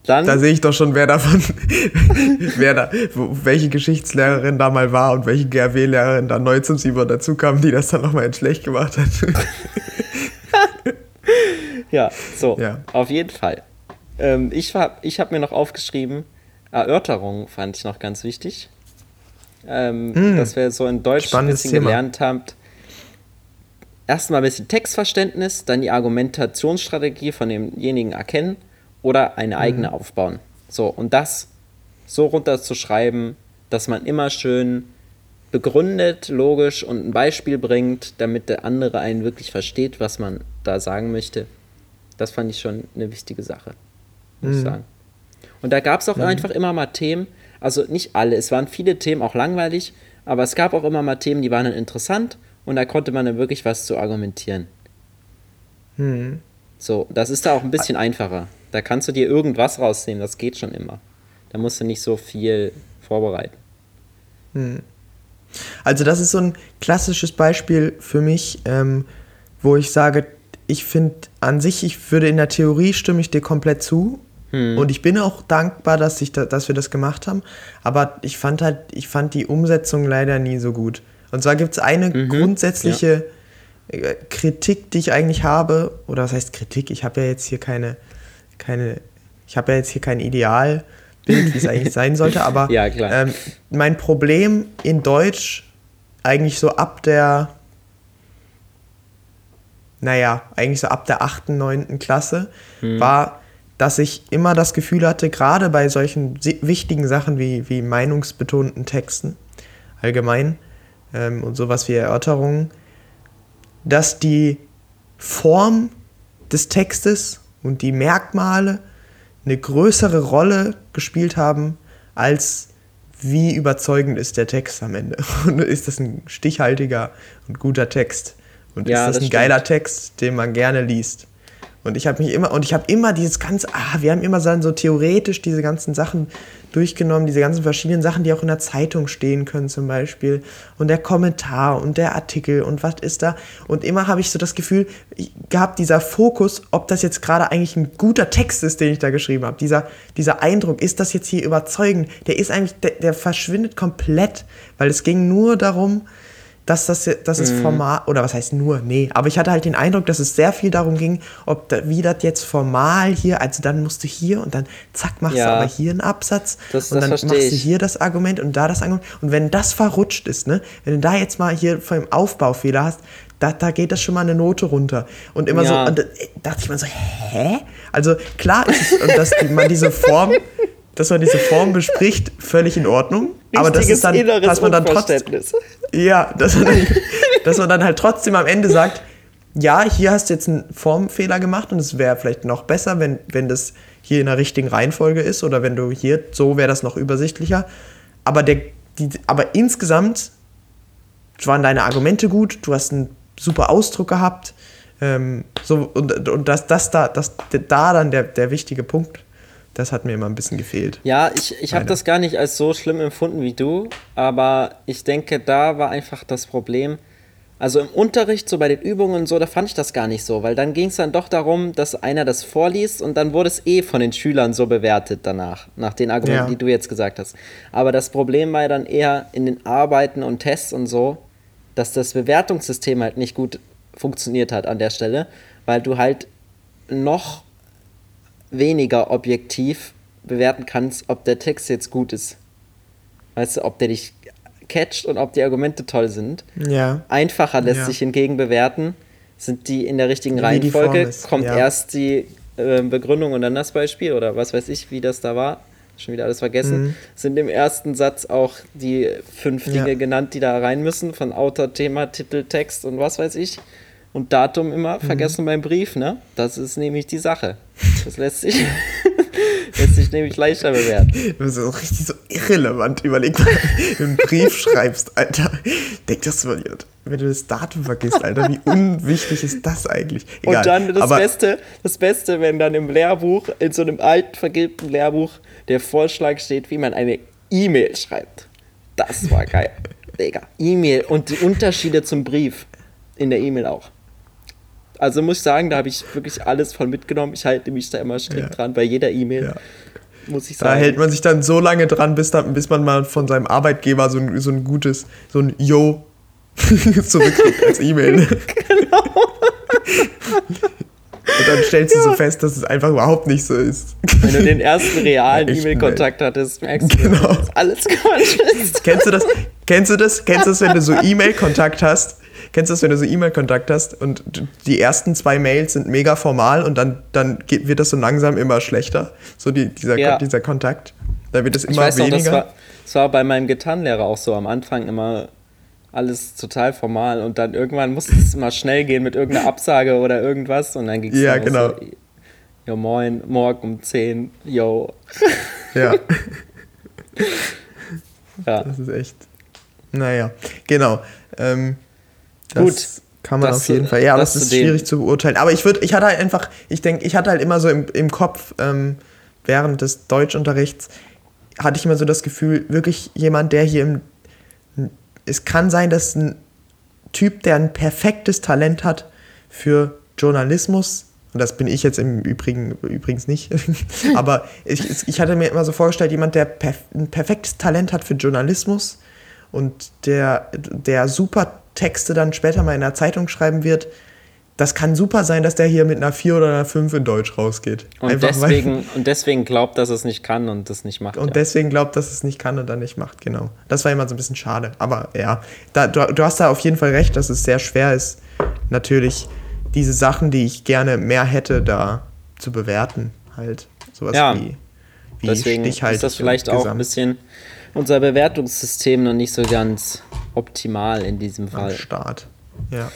dann da sehe ich doch schon, wer davon, <laughs> wer da, welche Geschichtslehrerin da mal war und welche GRW-Lehrerin da neu zum Sieber dazu kam, die das dann nochmal schlecht gemacht hat. <laughs> ja, so, ja. auf jeden Fall. Ähm, ich ich habe mir noch aufgeschrieben, Erörterung fand ich noch ganz wichtig. Ähm, hm, dass wir so in Deutsch ein bisschen Thema. gelernt haben. Erstmal ein bisschen Textverständnis, dann die Argumentationsstrategie von demjenigen erkennen oder eine eigene mhm. aufbauen. So, und das so runterzuschreiben, dass man immer schön begründet, logisch und ein Beispiel bringt, damit der andere einen wirklich versteht, was man da sagen möchte. Das fand ich schon eine wichtige Sache, muss mhm. ich sagen. Und da gab es auch mhm. einfach immer mal Themen, also nicht alle, es waren viele Themen auch langweilig, aber es gab auch immer mal Themen, die waren dann interessant und da konnte man dann wirklich was zu argumentieren. Mhm. So, das ist da auch ein bisschen einfacher. Da kannst du dir irgendwas rausnehmen, das geht schon immer. Da musst du nicht so viel vorbereiten. Hm. Also das ist so ein klassisches Beispiel für mich, ähm, wo ich sage, ich finde an sich, ich würde in der Theorie stimme ich dir komplett zu. Hm. Und ich bin auch dankbar, dass, ich da, dass wir das gemacht haben. Aber ich fand halt, ich fand die Umsetzung leider nie so gut. Und zwar gibt es eine mhm. grundsätzliche ja. Äh, Kritik, die ich eigentlich habe, oder was heißt Kritik? Ich habe ja jetzt hier keine, keine, ich habe ja jetzt hier kein Ideal, Bild, wie es eigentlich sein sollte, aber <laughs> ja, ähm, mein Problem in Deutsch eigentlich so ab der, naja, eigentlich so ab der 8., 9. Klasse hm. war, dass ich immer das Gefühl hatte, gerade bei solchen wichtigen Sachen wie, wie meinungsbetonten Texten allgemein ähm, und sowas wie Erörterungen, dass die Form des Textes und die Merkmale eine größere Rolle gespielt haben, als wie überzeugend ist der Text am Ende. <laughs> Und ist das ein stichhaltiger und guter Text? Und ja, ist das, das ein stimmt. geiler Text, den man gerne liest? Und ich habe mich immer, und ich habe immer dieses ganze, ah, wir haben immer so theoretisch diese ganzen Sachen durchgenommen, diese ganzen verschiedenen Sachen, die auch in der Zeitung stehen können zum Beispiel. Und der Kommentar und der Artikel und was ist da. Und immer habe ich so das Gefühl gehabt, dieser Fokus, ob das jetzt gerade eigentlich ein guter Text ist, den ich da geschrieben habe. Dieser, dieser Eindruck, ist das jetzt hier überzeugend? Der ist eigentlich, der, der verschwindet komplett, weil es ging nur darum, dass das dass es mhm. formal, oder was heißt nur, nee, aber ich hatte halt den Eindruck, dass es sehr viel darum ging, ob da, wie das jetzt formal hier, also dann musst du hier und dann zack, machst ja. du aber hier einen Absatz das, und dann machst ich. du hier das Argument und da das Argument. Und wenn das verrutscht ist, ne, wenn du da jetzt mal hier vor dem Aufbaufehler hast, da, da geht das schon mal eine Note runter. Und immer ja. so, und da dachte ich mir so, hä? Also klar ist es, dass die, man diese Form <laughs> dass man diese Form bespricht, völlig in Ordnung. Aber das ist dann, dass man dann trotzdem, <laughs> ja, dass man, dann, <laughs> dass man dann halt trotzdem am Ende sagt, ja, hier hast du jetzt einen Formfehler gemacht und es wäre vielleicht noch besser, wenn, wenn das hier in der richtigen Reihenfolge ist oder wenn du hier, so wäre das noch übersichtlicher. Aber, der, die, aber insgesamt waren deine Argumente gut, du hast einen super Ausdruck gehabt. Ähm, so, und und das, das da, das, da dann der, der wichtige Punkt das hat mir immer ein bisschen gefehlt. Ja, ich, ich habe das gar nicht als so schlimm empfunden wie du, aber ich denke, da war einfach das Problem. Also im Unterricht, so bei den Übungen und so, da fand ich das gar nicht so, weil dann ging es dann doch darum, dass einer das vorliest und dann wurde es eh von den Schülern so bewertet danach, nach den Argumenten, ja. die du jetzt gesagt hast. Aber das Problem war ja dann eher in den Arbeiten und Tests und so, dass das Bewertungssystem halt nicht gut funktioniert hat an der Stelle, weil du halt noch weniger objektiv bewerten kannst, ob der Text jetzt gut ist. Weißt du, ob der dich catcht und ob die Argumente toll sind. Ja. Einfacher lässt ja. sich hingegen bewerten, sind die in der richtigen wie Reihenfolge, kommt ja. erst die äh, Begründung und dann das Beispiel oder was weiß ich, wie das da war. Schon wieder alles vergessen. Mhm. Sind im ersten Satz auch die fünf Dinge genannt, die da rein müssen, von Autor, Thema, Titel, Text und was weiß ich und Datum immer mhm. vergessen beim Brief, ne? Das ist nämlich die Sache. <laughs> Das lässt sich, <laughs> lässt sich nämlich leichter bewerten. Das ist auch richtig so irrelevant. Überleg mal, <laughs> wenn du einen Brief schreibst, Alter. Denk das mal, wenn du das Datum vergisst, Alter, wie unwichtig ist das eigentlich? Egal. Und dann das Aber Beste, das Beste, wenn dann im Lehrbuch, in so einem alten, vergilbten Lehrbuch, der Vorschlag steht, wie man eine E-Mail schreibt. Das war geil. Digga. E-Mail und die Unterschiede zum Brief in der E-Mail auch. Also muss ich sagen, da habe ich wirklich alles von mitgenommen. Ich halte mich da immer strikt ja. dran bei jeder E-Mail. Ja. Muss ich sagen. Da hält man sich dann so lange dran, bis, dann, bis man mal von seinem Arbeitgeber so ein, so ein gutes, so ein Yo <laughs> zurückkriegt als E-Mail. <laughs> genau. Und dann stellst du ja. so fest, dass es einfach überhaupt nicht so ist. Wenn du den ersten realen E-Mail-Kontakt hattest, merkst du, genau. dass alles Quatsch ist. Kennst du das? Kennst du das? Kennst du das, wenn du so E-Mail-Kontakt hast Kennst du das, wenn du so E-Mail-Kontakt hast und die ersten zwei Mails sind mega formal und dann, dann geht, wird das so langsam immer schlechter, so die, dieser, ja. dieser Kontakt? Da wird es immer ich weiß weniger. Noch, das, war, das war bei meinem Gitarrenlehrer auch so am Anfang immer alles total formal und dann irgendwann musste es mal schnell gehen mit irgendeiner Absage oder irgendwas und dann ging es Ja, genau. So, jo, moin, morgen um 10, yo. Ja. <laughs> <laughs> ja. Das ist echt. Naja, genau. Ähm, das Gut. kann man Das auf jeden Fall. Ja, das das, ist schwierig zu beurteilen. Aber ich würde, ich hatte halt einfach, ich denke, ich hatte halt immer so im, im Kopf, ähm, während des Deutschunterrichts, hatte ich immer so das Gefühl, wirklich jemand, der hier im. Es kann sein, dass ein Typ, der ein perfektes Talent hat für Journalismus, und das bin ich jetzt im Übrigen übrigens nicht, <laughs> aber ich, ich hatte mir immer so vorgestellt, jemand, der perf ein perfektes Talent hat für Journalismus und der, der super Texte dann später mal in der Zeitung schreiben wird, das kann super sein, dass der hier mit einer 4 oder einer 5 in Deutsch rausgeht. Und, Einfach weil- deswegen, und deswegen glaubt, dass es nicht kann und das nicht macht. und ja. deswegen glaubt, dass es nicht kann und dann nicht macht, genau. Das war immer so ein bisschen schade. Aber ja, da, du, du hast da auf jeden Fall recht, dass es sehr schwer ist, natürlich diese Sachen, die ich gerne mehr hätte, da zu bewerten. Halt sowas Ja, wie, wie deswegen stichhaltig ist das vielleicht auch ein bisschen unser Bewertungssystem noch nicht so ganz optimal in diesem am Fall. Start. Ja.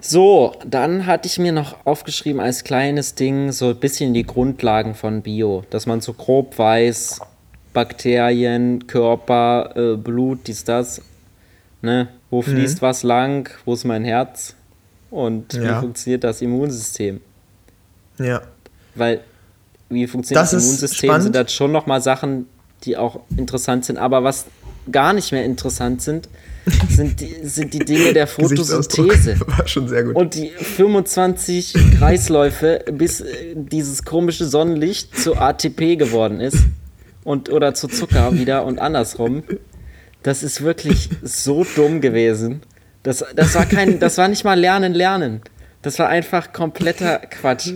So, dann hatte ich mir noch aufgeschrieben als kleines Ding so ein bisschen die Grundlagen von Bio, dass man so grob weiß, Bakterien, Körper, äh, Blut, dies, das, ne? Wo Mhm. fließt was lang, wo ist mein Herz und wie Ja. funktioniert das Immunsystem? Ja. Weil, wie funktioniert Das das, Immunsystem, sind das schon nochmal Sachen, die auch interessant sind. Aber was gar nicht mehr interessant sind, sind die, sind die Dinge der Photosynthese. <laughs> War schon sehr gut. Und die 25 Kreisläufe, bis äh, dieses komische Sonnenlicht zu ATP geworden ist. Und, oder zu Zucker wieder und andersrum. Das ist wirklich so dumm gewesen. Das, das, war kein, das war nicht mal Lernen, Lernen. Das war einfach kompletter Quatsch.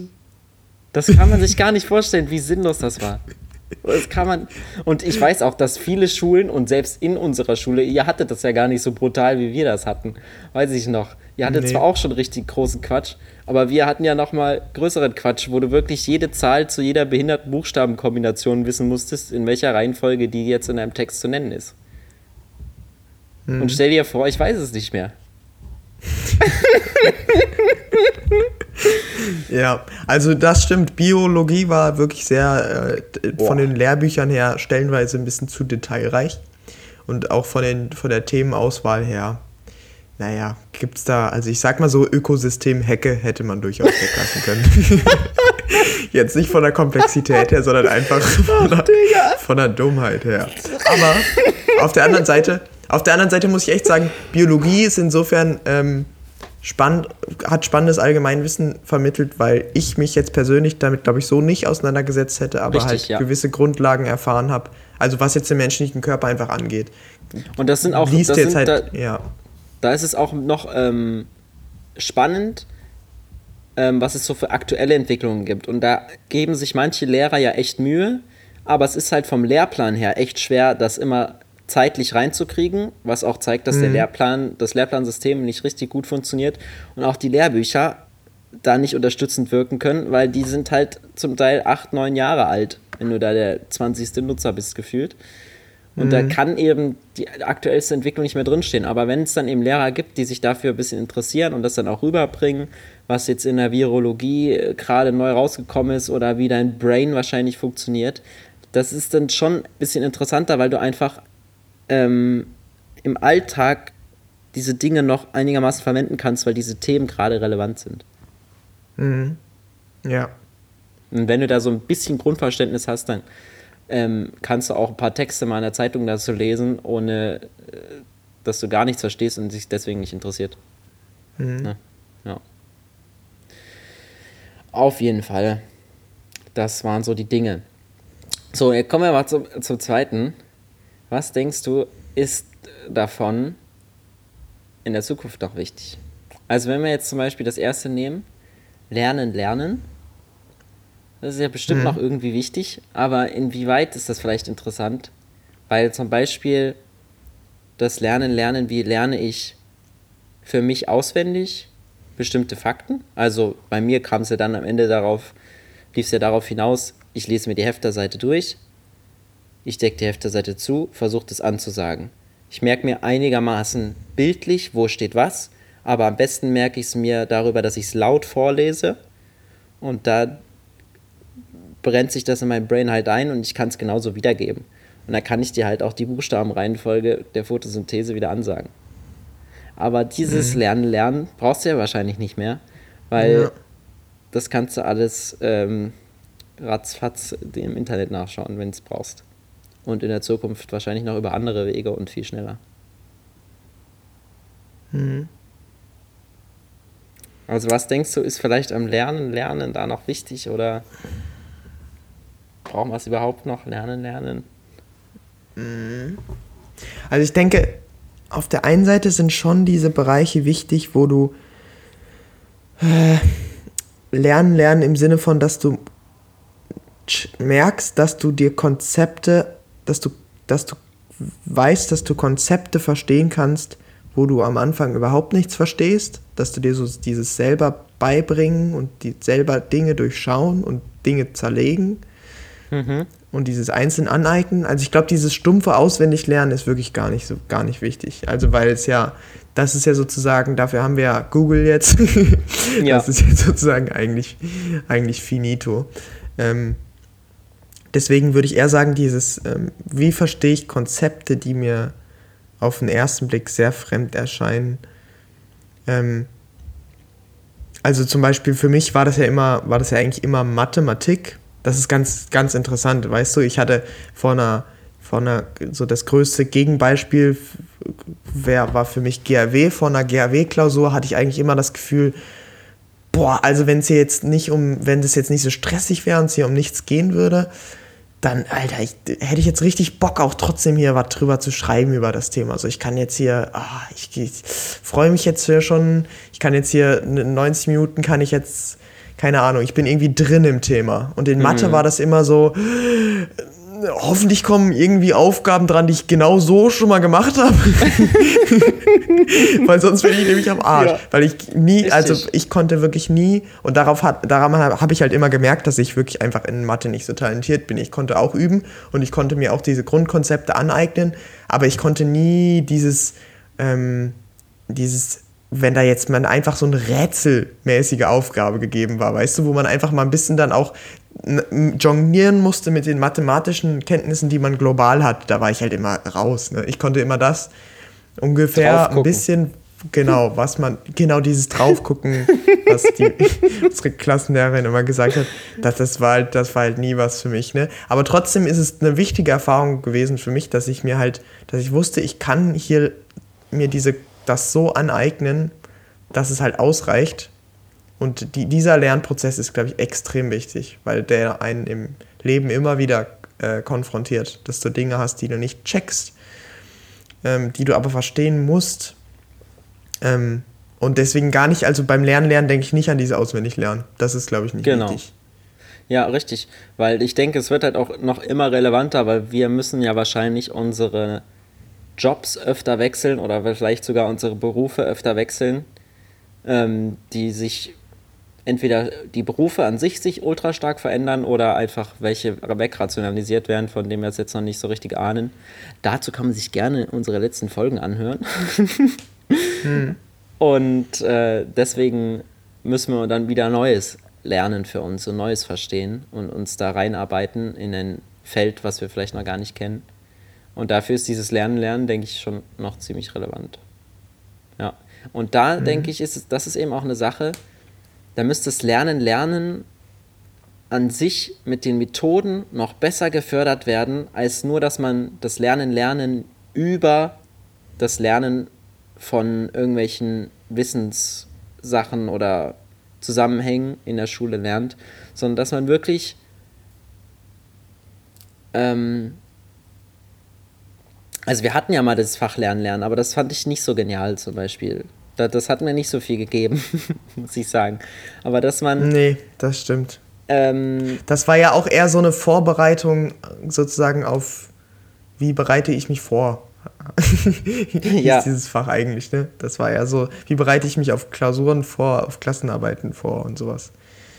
Das kann man sich gar nicht vorstellen, wie sinnlos das war. Das kann man. Und ich weiß auch, dass viele Schulen und selbst in unserer Schule, ihr hattet das ja gar nicht so brutal, wie wir das hatten. Weiß ich noch. Ihr hattet Nee. zwar auch schon richtig großen Quatsch, aber wir hatten ja noch mal größeren Quatsch, wo du wirklich jede Zahl zu jeder behinderten Buchstabenkombination wissen musstest, in welcher Reihenfolge die jetzt in einem Text zu nennen ist. Und stell dir vor, ich weiß es nicht mehr. <laughs> Ja, also das stimmt. Biologie war wirklich sehr äh, von den Lehrbüchern her stellenweise ein bisschen zu detailreich. Und auch von, den, von der Themenauswahl her, naja, gibt's da, also ich sag mal so, Ökosystem-Hecke hätte man durchaus weglassen können. <laughs> Jetzt nicht von der Komplexität her, sondern einfach von der, von der Dummheit her. Aber auf der anderen Seite, auf der anderen Seite muss ich echt sagen, Biologie ist insofern ähm, spannend, hat spannendes Allgemeinwissen vermittelt, weil ich mich jetzt persönlich damit, glaube ich, so nicht auseinandergesetzt hätte, aber Richtig, halt ja. gewisse Grundlagen erfahren habe. Also was jetzt den menschlichen Körper einfach angeht. Und das sind auch. Liest das jetzt sind halt, da, ja. da ist es auch noch ähm, spannend, ähm, was es so für aktuelle Entwicklungen gibt. Und da geben sich manche Lehrer ja echt Mühe, aber es ist halt vom Lehrplan her echt schwer, das immer zeitlich reinzukriegen, was auch zeigt, dass der Lehrplan, das Lehrplansystem nicht richtig gut funktioniert und auch die Lehrbücher da nicht unterstützend wirken können, weil die sind halt zum Teil acht, neun Jahre alt, wenn du da der 20. Nutzer bist, gefühlt. Und da kann eben die aktuellste Entwicklung nicht mehr drinstehen. Aber wenn es dann eben Lehrer gibt, die sich dafür ein bisschen interessieren und das dann auch rüberbringen, was jetzt in der Virologie äh, gerade neu rausgekommen ist oder wie dein Brain wahrscheinlich funktioniert, das ist dann schon ein bisschen interessanter, weil du einfach ähm, im Alltag diese Dinge noch einigermaßen verwenden kannst, weil diese Themen gerade relevant sind. Ja. Und wenn du da so ein bisschen Grundverständnis hast, dann ähm, kannst du auch ein paar Texte mal in der Zeitung dazu lesen, ohne äh, dass du gar nichts verstehst und dich deswegen nicht interessiert. Ne? Ja. Auf jeden Fall. Das waren so die Dinge. So, jetzt kommen wir mal zum, zum zweiten. Was denkst du, ist davon in der Zukunft noch wichtig? Also, wenn wir jetzt zum Beispiel das erste nehmen, lernen, lernen. Das ist ja bestimmt noch irgendwie wichtig, aber inwieweit ist das vielleicht interessant? Weil zum Beispiel das Lernen, Lernen, wie lerne ich für mich auswendig bestimmte Fakten? Also bei mir kam es ja dann am Ende darauf, lief es ja darauf hinaus, ich lese mir die Hefterseite durch ich decke die Hefterseite zu, versuche das anzusagen. Ich merke mir einigermaßen bildlich, wo steht was, aber am besten merke ich es mir darüber, dass ich es laut vorlese und da brennt sich das in meinem Brain halt ein und ich kann es genauso wiedergeben. Und da kann ich dir halt auch die Buchstabenreihenfolge der Photosynthese wieder ansagen. Aber dieses mhm. Lernen, Lernen brauchst du ja wahrscheinlich nicht mehr, weil ja. das kannst du alles ähm, ratzfatz im Internet nachschauen, wenn es brauchst. Und in der Zukunft wahrscheinlich noch über andere Wege und viel schneller. Mhm. Also was denkst du, ist vielleicht am Lernen, Lernen da noch wichtig oder brauchen wir es überhaupt noch? Lernen, Lernen? Mhm. Also ich denke, auf der einen Seite sind schon diese Bereiche wichtig, wo du äh, lernen, lernen im Sinne von, dass du merkst, dass du dir Konzepte, dass du, dass du weißt, dass du Konzepte verstehen kannst, wo du am Anfang überhaupt nichts verstehst, dass du dir so dieses selber beibringen und die selber Dinge durchschauen und Dinge zerlegen mhm. und dieses einzeln aneignen. Also ich glaube, dieses stumpfe Auswendiglernen ist wirklich gar nicht so gar nicht wichtig. Also weil es ja, das ist ja sozusagen, dafür haben wir ja Google jetzt. <laughs> ja. Das ist jetzt sozusagen eigentlich, eigentlich finito. Ähm, deswegen würde ich eher sagen, dieses, ähm, wie verstehe ich Konzepte, die mir auf den ersten Blick sehr fremd erscheinen. Ähm, also zum Beispiel für mich war das ja immer, war das ja eigentlich immer Mathematik. Das ist ganz, ganz interessant, weißt du, ich hatte vor einer, vor einer, so das größte Gegenbeispiel wär, war für mich GRW. Vor einer GRW-Klausur hatte ich eigentlich immer das Gefühl, boah, also wenn es jetzt nicht um, wenn das jetzt nicht so stressig wäre und es hier um nichts gehen würde, dann, Alter, ich, hätte ich jetzt richtig Bock, auch trotzdem hier was drüber zu schreiben über das Thema. Also ich kann jetzt hier, oh, ich, ich freue mich jetzt hier schon, ich kann jetzt hier 90 Minuten kann ich jetzt, keine Ahnung, ich bin irgendwie drin im Thema. Und in Mathe mhm. war das immer so, hoffentlich kommen irgendwie Aufgaben dran, die ich genau so schon mal gemacht habe. <laughs> Weil sonst bin ich nämlich am Arsch. Ja. Weil ich nie, Richtig. also ich konnte wirklich nie, und darauf hat, daran habe ich halt immer gemerkt, dass ich wirklich einfach in Mathe nicht so talentiert bin. Ich konnte auch üben und ich konnte mir auch diese Grundkonzepte aneignen, aber ich konnte nie dieses, ähm, dieses wenn da jetzt man einfach so eine rätselmäßige Aufgabe gegeben war, weißt du, wo man einfach mal ein bisschen dann auch jonglieren musste mit den mathematischen Kenntnissen, die man global hat, da war ich halt immer raus. Ne? Ich konnte immer das ungefähr ein bisschen, genau, was man, genau dieses Draufgucken, <laughs> was die, <laughs> unsere Klassenlehrerin immer gesagt hat, dass das war halt, das war halt nie was für mich. Ne? Aber trotzdem ist es eine wichtige Erfahrung gewesen für mich, dass ich mir halt, dass ich wusste, ich kann hier mir diese, das so aneignen, dass es halt ausreicht und die, dieser Lernprozess ist, glaube ich, extrem wichtig, weil der einen im Leben immer wieder äh, konfrontiert, dass du Dinge hast, die du nicht checkst, ähm, die du aber verstehen musst. Ähm, und deswegen gar nicht, also beim Lernen, Lernen denke ich nicht an diese Auswendiglernen. Das ist, glaube ich, nicht genau. wichtig. Ja, richtig. Weil ich denke, es wird halt auch noch immer relevanter, weil wir müssen ja wahrscheinlich unsere Jobs öfter wechseln oder vielleicht sogar unsere Berufe öfter wechseln, ähm, die sich entweder die Berufe an sich sich ultra stark verändern oder einfach welche wegrationalisiert werden, von dem wir es jetzt noch nicht so richtig ahnen. Dazu kann man sich gerne unsere letzten Folgen anhören. hm. <laughs> Und äh, deswegen müssen wir dann wieder Neues lernen für uns und Neues verstehen und uns da reinarbeiten in ein Feld, was wir vielleicht noch gar nicht kennen. Und dafür ist dieses Lernen, Lernen, denke ich, schon noch ziemlich relevant. Ja. Und da mhm. denke ich, ist es, das ist eben auch eine Sache, da müsste das Lernen, Lernen an sich mit den Methoden noch besser gefördert werden, als nur, dass man das Lernen, Lernen über das Lernen von irgendwelchen Wissenssachen oder Zusammenhängen in der Schule lernt, sondern dass man wirklich ähm, also wir hatten ja mal das Fach Lernen, Lernen, aber das fand ich nicht so genial zum Beispiel. Das, das hat mir nicht so viel gegeben, <laughs> muss ich sagen. Aber dass man. Nee, das stimmt. Ähm, das war ja auch eher so eine Vorbereitung sozusagen auf, wie bereite ich mich vor? <laughs> ja. ist dieses Fach eigentlich, ne? Das war ja so, wie bereite ich mich auf Klausuren vor, auf Klassenarbeiten vor und sowas.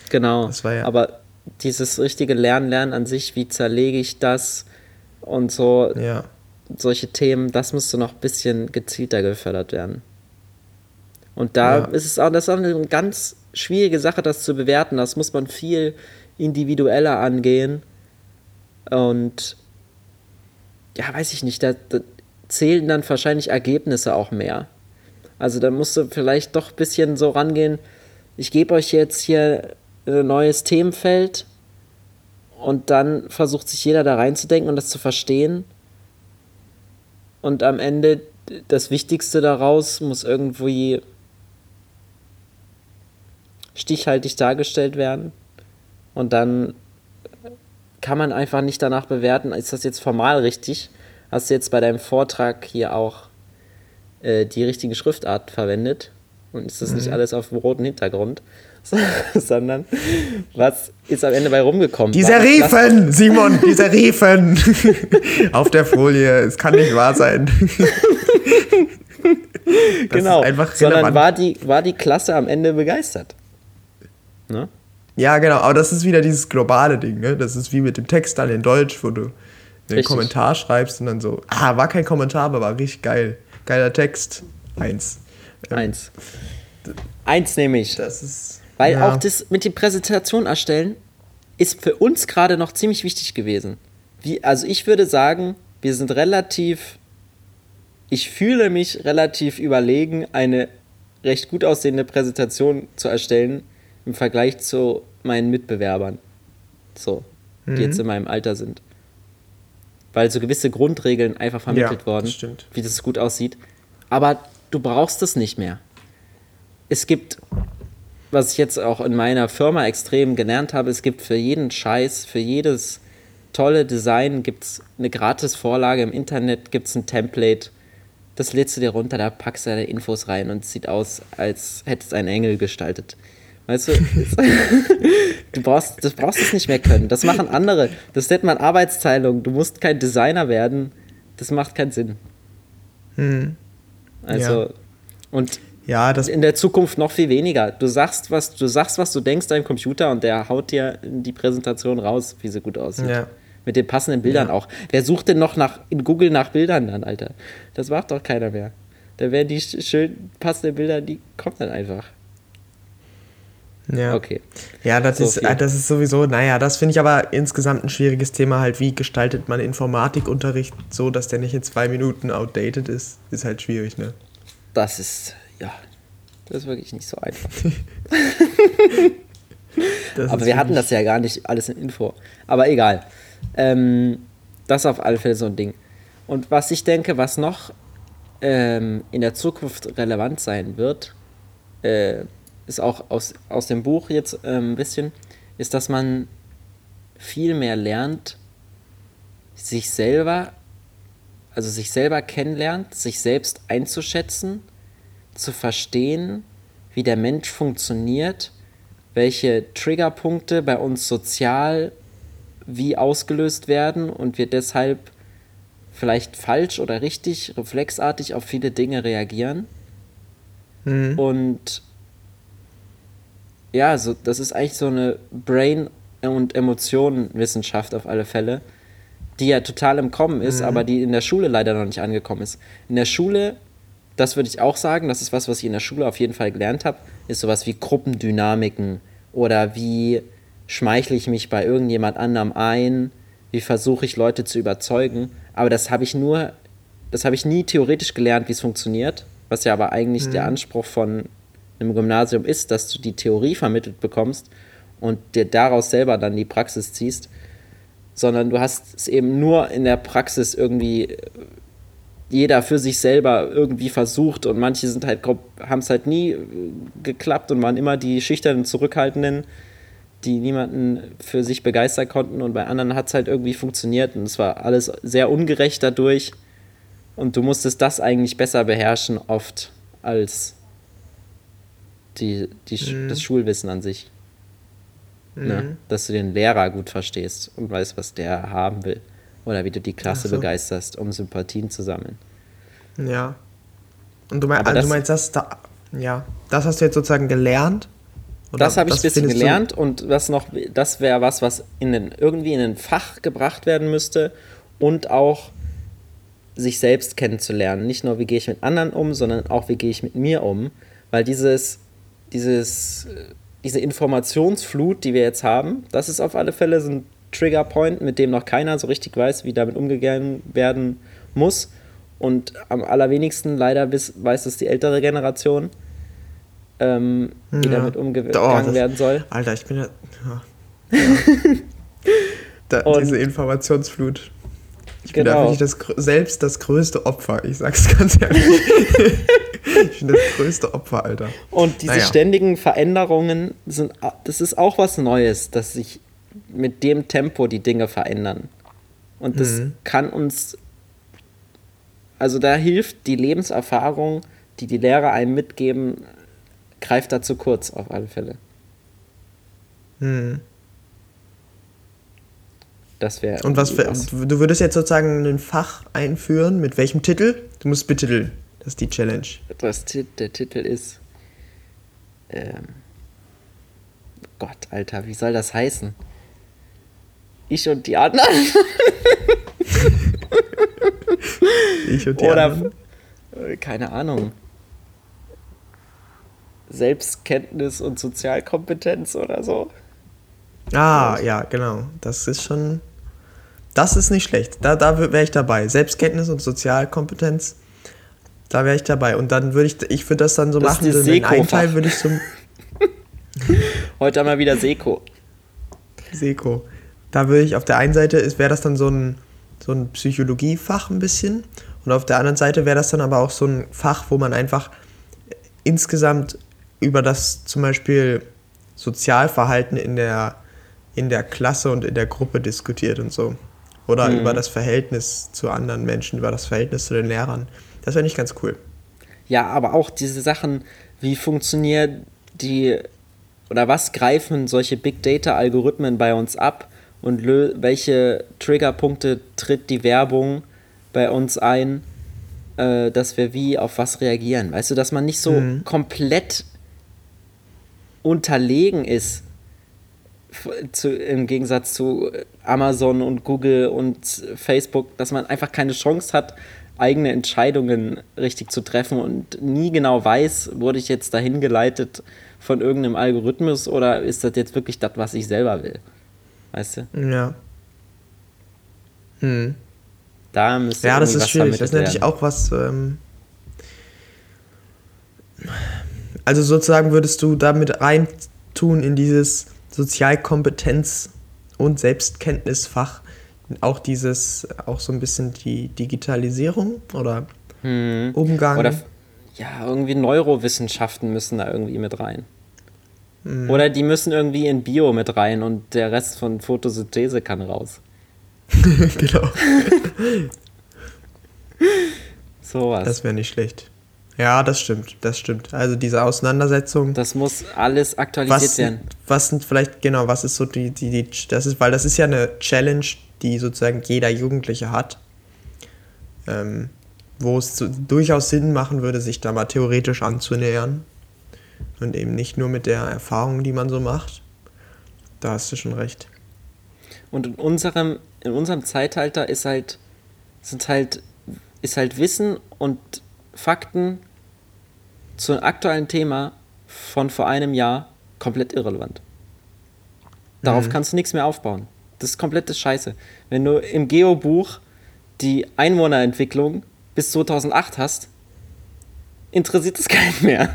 Genau. Das war ja. Aber dieses richtige Lernen, Lernen an sich, wie zerlege ich das? und so Ja. Solche Themen, das müsste noch ein bisschen gezielter gefördert werden. Und da Ja. ist es auch, das ist auch eine ganz schwierige Sache, das zu bewerten. Das muss man viel individueller angehen. Und ja, weiß ich nicht, da, da zählen dann wahrscheinlich Ergebnisse auch mehr. Also da musst du vielleicht doch ein bisschen so rangehen. Ich gebe euch jetzt hier ein neues Themenfeld und dann versucht sich jeder da reinzudenken und das zu verstehen. Und am Ende das Wichtigste daraus muss irgendwie stichhaltig dargestellt werden. Und dann kann man einfach nicht danach bewerten, ist das jetzt formal richtig? Hast du jetzt bei deinem Vortrag hier auch äh, die richtige Schriftart verwendet? Und ist das nicht alles auf dem roten Hintergrund? <laughs> Sondern was ist am Ende bei rumgekommen? Die War das klasse? Serifen, Simon, die Serifen. <laughs> Auf der Folie, es kann nicht wahr sein. <laughs> Genau, sondern war die, war die Klasse am Ende begeistert. Ne? Ja, genau, aber das ist wieder dieses globale Ding, ne? Das ist wie mit dem Text dann in Deutsch, wo du einen. Kommentar schreibst und dann so, ah, war kein Kommentar, aber war richtig geil. Geiler Text. Eins. Ähm, Eins. Eins nehme ich. Das ist. Weil ja. auch das mit dem Präsentation erstellen ist für uns gerade noch ziemlich wichtig gewesen. Wie, also ich würde sagen, wir sind relativ, ich fühle mich relativ überlegen, eine recht gut aussehende Präsentation zu erstellen im Vergleich zu meinen Mitbewerbern. So, die Mhm. jetzt in meinem Alter sind. Weil so gewisse Grundregeln einfach vermittelt Ja, worden, das stimmt. wie das gut aussieht. Aber du brauchst es nicht mehr. Es gibt was ich jetzt auch in meiner Firma extrem gelernt habe, es gibt für jeden Scheiß, für jedes tolle Design gibt es eine gratis Vorlage im Internet, gibt es ein Template. Das lädst du dir runter, da packst du deine Infos rein und es sieht aus, als hättest du einen Engel gestaltet. Weißt du, <laughs> du brauchst, du brauchst es nicht mehr können. Das machen andere. Das nennt man Arbeitsteilung. Du musst kein Designer werden. Das macht keinen Sinn. Also, Ja. und Ja, das. in der Zukunft noch viel weniger. Du sagst, was du sagst, was du denkst deinem Computer und der haut dir die Präsentation raus, wie sie gut aussieht. Ja. Mit den passenden Bildern Ja. auch. Wer sucht denn noch nach in Google nach Bildern dann, Alter? Das macht doch keiner mehr. Da werden die sch- schön passenden Bilder, die kommen dann einfach. Ja. Okay. Ja, das, So ist, viel. das ist sowieso, naja, das finde ich aber insgesamt ein schwieriges Thema halt, wie gestaltet man Informatikunterricht so, dass der nicht in zwei Minuten outdated ist, ist halt schwierig, ne? Das ist, ja, das ist wirklich nicht so einfach. <laughs> <laughs> Aber wir hatten das ja gar nicht alles in Info. Aber egal. Ähm, das ist auf alle Fälle so ein Ding. Und was ich denke, was noch ähm, in der Zukunft relevant sein wird, äh, ist auch aus, aus dem Buch jetzt ähm, ein bisschen, ist, dass man viel mehr lernt, sich selber, also sich selber kennenlernt, sich selbst einzuschätzen, zu verstehen, wie der Mensch funktioniert, welche Triggerpunkte bei uns sozial wie ausgelöst werden und wir deshalb vielleicht falsch oder richtig, reflexartig auf viele Dinge reagieren. Mhm. Und ja, so, das ist eigentlich so eine Brain- und Emotionenwissenschaft auf alle Fälle, die ja total im Kommen ist, aber die in der Schule leider noch nicht angekommen ist. In der Schule, das würde ich auch sagen, das ist was, was ich in der Schule auf jeden Fall gelernt habe, ist sowas wie Gruppendynamiken oder wie schmeichle ich mich bei irgendjemand anderem ein, wie versuche ich Leute zu überzeugen. Aber das habe ich nur, das habe ich nie theoretisch gelernt, wie es funktioniert, was ja aber eigentlich der Anspruch von einem Gymnasium ist, dass du die Theorie vermittelt bekommst und dir daraus selber dann die Praxis ziehst, sondern du hast es eben nur in der Praxis irgendwie äh, jeder für sich selber irgendwie versucht und manche sind halt haben es halt nie äh, geklappt und waren immer die schüchternen Zurückhaltenden, die niemanden für sich begeistern konnten und bei anderen hat es halt irgendwie funktioniert und es war alles sehr ungerecht dadurch und du musstest das eigentlich besser beherrschen oft als die, die, Sch- das Schulwissen an sich. Ne? Dass du den Lehrer gut verstehst und weißt, was der haben will. Oder wie du die Klasse so. begeisterst, um Sympathien zu sammeln. Ja. Und du, mein, also das- du meinst, das da, ja, das hast du jetzt sozusagen gelernt? Oder das habe ich ein bisschen findest du- gelernt und was noch, das wäre was, was in den, irgendwie in ein Fach gebracht werden müsste, und auch sich selbst kennenzulernen. Nicht nur, wie gehe ich mit anderen um, sondern auch, wie gehe ich mit mir um. Weil dieses, dieses, diese Informationsflut, die wir jetzt haben, das ist auf alle Fälle so ein Triggerpoint, mit dem noch keiner so richtig weiß, wie damit umgegangen werden muss. Und am allerwenigsten leider weiß es die ältere Generation, ähm, wie ja. damit umgegangen oh, werden soll. Alter, ich bin ja. ja. <laughs> da, diese Informationsflut. Ich bin genau. wirklich das, selbst das größte Opfer, ich sag's <laughs> ganz ehrlich. ich bin das größte Opfer, Alter. Und diese naja. ständigen Veränderungen sind, das ist auch was Neues, dass sich mit dem Tempo die Dinge verändern. Und das mhm. kann uns, also da hilft die Lebenserfahrung, die die Lehrer einem mitgeben, greift da zu kurz auf alle Fälle. Mhm. Das wäre. Und was, für, was, du würdest jetzt sozusagen ein Fach einführen, mit welchem Titel? Du musst betiteln. Das ist die Challenge. Das, der Titel ist. Ähm, Gott, Alter, wie soll das heißen? Ich und die anderen. ich und die Oder, anderen. Keine Ahnung. Selbstkenntnis und Sozialkompetenz oder so. Ah, ja, genau. Das ist schon. Das ist nicht schlecht. Da, da wäre ich dabei. Selbstkenntnis und Sozialkompetenz, da wäre ich dabei. Und dann würde ich, ich würde das dann so das machen, ist den einen Teil würde ich zum. <laughs> Heute haben wir wieder Seko. Seko. Da würde ich auf der einen Seite, wäre das dann so ein, so ein Psychologiefach ein bisschen. Und auf der anderen Seite wäre das dann aber auch so ein Fach, wo man einfach insgesamt über das zum Beispiel Sozialverhalten in der in der Klasse und in der Gruppe diskutiert und so. Oder mhm. über das Verhältnis zu anderen Menschen, über das Verhältnis zu den Lehrern. Das wäre nicht ganz cool. Ja, aber auch diese Sachen, wie funktioniert die oder was greifen solche Big Data Algorithmen bei uns ab und welche Triggerpunkte tritt die Werbung bei uns ein, äh, dass wir wie auf was reagieren. Weißt du, dass man nicht so mhm. komplett unterlegen ist zu, im Gegensatz zu Amazon und Google und Facebook, dass man einfach keine Chance hat, eigene Entscheidungen richtig zu treffen und nie genau weiß, wurde ich jetzt dahin geleitet von irgendeinem Algorithmus oder ist das jetzt wirklich das, was ich selber will? Weißt du? Ja. Hm. Da müsste Ja, das ist schwierig. Das ist natürlich auch was. Ähm also sozusagen würdest du damit reintun in dieses Sozialkompetenz und Selbstkenntnisfach auch dieses, auch so ein bisschen die Digitalisierung oder hm. Umgang. Oder ja, irgendwie Neurowissenschaften müssen da irgendwie mit rein. Hm. Oder die müssen irgendwie in Bio mit rein und der Rest von Photosynthese kann raus. <laughs> genau. <laughs> Sowas. Das wäre nicht schlecht. Ja, das stimmt, das stimmt. Also diese Auseinandersetzung. Das muss alles aktualisiert was, werden. Was sind vielleicht, genau, was ist so die, die, die, das ist, weil das ist ja eine Challenge, die sozusagen jeder Jugendliche hat. Ähm, wo es zu, durchaus Sinn machen würde, sich da mal theoretisch anzunähern. Und eben nicht nur mit der Erfahrung, die man so macht. Da hast du schon recht. Und in unserem, in unserem Zeitalter ist halt, sind halt, ist halt Wissen und Fakten zu einem aktuellen Thema von vor einem Jahr komplett irrelevant. Darauf mhm. kannst du nichts mehr aufbauen. Das ist komplette Scheiße. Wenn du im Geobuch die Einwohnerentwicklung bis 2008 hast, interessiert es keinen mehr.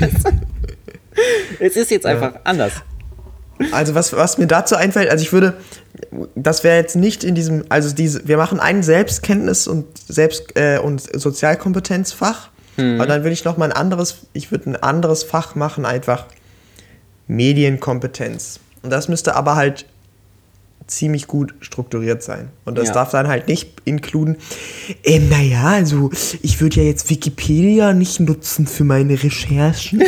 <laughs> es ist jetzt einfach ja. anders. Also was, was mir dazu einfällt, also ich würde, das wäre jetzt nicht in diesem, also diese, wir machen ein Selbstkenntnis und Selbst- äh, und Sozialkompetenzfach, mhm. aber dann würde ich noch mal ein anderes, ich würde ein anderes Fach machen, einfach Medienkompetenz. Und das müsste aber halt ziemlich gut strukturiert sein. Und das ja. darf dann halt nicht inkluden, ähm, naja, also ich würde ja jetzt Wikipedia nicht nutzen für meine Recherchen.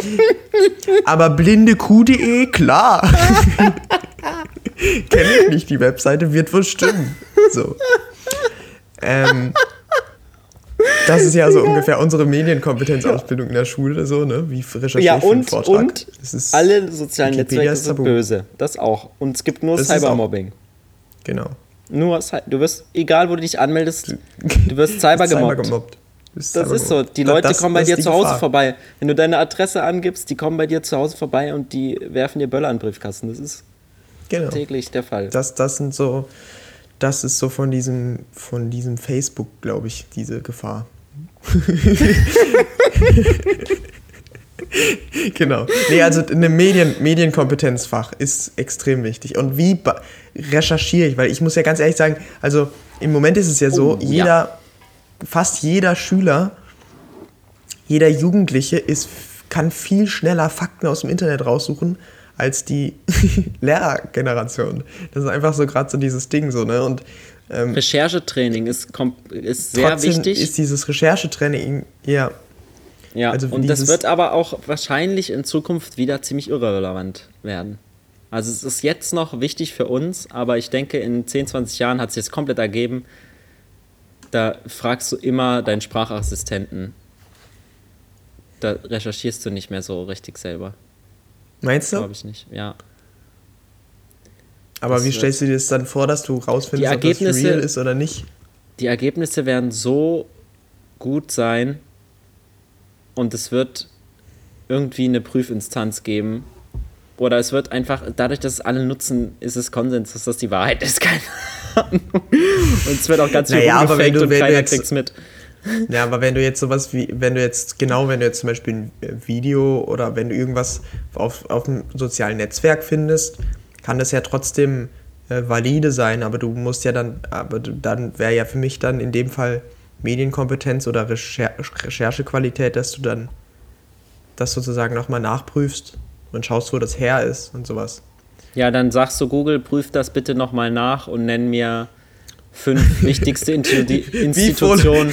<laughs> Aber blindeq.de, klar. <laughs> Kenne ich nicht, die Webseite wird wohl stimmen. So. Ähm, das ist ja so ungefähr unsere Medienkompetenzausbildung in der Schule, so, ne? Wie recherchiere ja, und, Vortrag. Und alle sozialen Wikipedia Netzwerke sind böse. Das auch. Und es gibt nur das Cybermobbing. Genau. Nur, du wirst, egal wo du dich anmeldest, du wirst <laughs> cyber gemobbt. gemobbt. Das ist so. Die Leute das, kommen bei dir zu Hause Gefahr. vorbei. Wenn du deine Adresse angibst, die kommen bei dir zu Hause vorbei und die werfen dir Böller in den Briefkasten. Das ist genau. täglich der Fall. Das, das sind so, das ist so von diesem, von diesem Facebook, glaube ich, diese Gefahr. <laughs> genau. Nee, also eine Medien, Medienkompetenzfach ist extrem wichtig. Und wie recherchiere ich? Weil ich muss ja ganz ehrlich sagen, also im Moment ist es ja so, oh, jeder, ja. fast jeder Schüler, jeder Jugendliche ist, kann viel schneller Fakten aus dem Internet raussuchen als die <laughs> Lehrergeneration. Das ist einfach so gerade so dieses Ding so, ne? Und ähm, Recherchetraining ist, ist sehr wichtig. Ist dieses Recherchetraining, ja. Ja, also und das wird aber auch wahrscheinlich in Zukunft wieder ziemlich irrelevant werden. Also es ist jetzt noch wichtig für uns, aber ich denke, in 10, 20 Jahren hat es jetzt komplett ergeben, da fragst du immer deinen Sprachassistenten. Da recherchierst du nicht mehr so richtig selber. Meinst du? Glaube ich nicht, ja. Aber das wie stellst du dir das dann vor, dass du rausfindest, ob das real ist oder nicht? Die Ergebnisse werden so gut sein und es wird irgendwie eine Prüfinstanz geben, oder es wird einfach, dadurch, dass es alle nutzen, ist es Konsens, dass das die Wahrheit ist. <laughs> Keine Ahnung. Und es wird auch ganz viel naja, rumgefaked und keiner kriegt es mit. Ja, aber wenn du jetzt sowas wie, wenn du jetzt, genau, wenn du jetzt zum Beispiel ein Video oder wenn du irgendwas auf, auf einem sozialen Netzwerk findest, kann das ja trotzdem äh, valide sein, aber du musst ja dann, aber dann wäre ja für mich dann in dem Fall Medienkompetenz oder Recher Recherchequalität, dass du dann das sozusagen nochmal nachprüfst und schaust, wo das her ist und sowas. Ja, dann sagst du Google, prüf das bitte nochmal nach und nenn mir fünf <laughs> wichtigste Institutionen.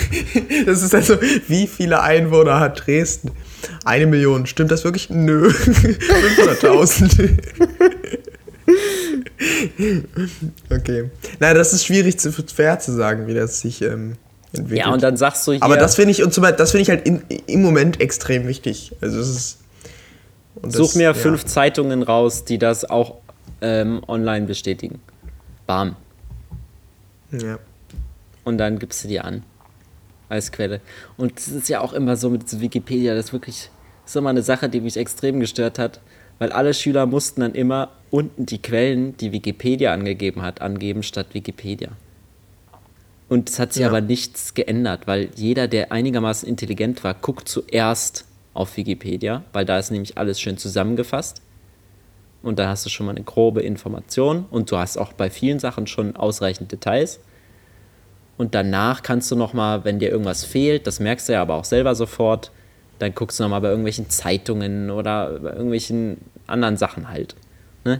das ist also, wie viele Einwohner hat Dresden? Eine Million. Stimmt das wirklich? Nö. <laughs> 500.000. okay. Nein, das ist schwierig zu fair zu sagen, wie das sich ähm, entwickelt. Ja, und dann sagst du hier. Aber das finde ich, und das finde ich halt in, im Moment extrem wichtig. Also es ist Such das, mir fünf Zeitungen raus, die das auch ähm, online bestätigen. Bam. Ja. Und dann gibst du die an. Als Quelle. Und das ist ja auch immer so mit Wikipedia, das ist wirklich das ist immer eine Sache, die mich extrem gestört hat, weil alle Schüler mussten dann immer unten die Quellen, die Wikipedia angegeben hat, angeben statt Wikipedia. Und es hat sich ja. aber nichts geändert, weil jeder, der einigermaßen intelligent war, guckt zuerst auf Wikipedia, weil da ist nämlich alles schön zusammengefasst. Und da hast du schon mal eine grobe Information und du hast auch bei vielen Sachen schon ausreichend Details. Und danach kannst du noch mal, wenn dir irgendwas fehlt, das merkst du ja aber auch selber sofort, dann guckst du noch mal bei irgendwelchen Zeitungen oder bei irgendwelchen anderen Sachen halt. Ne?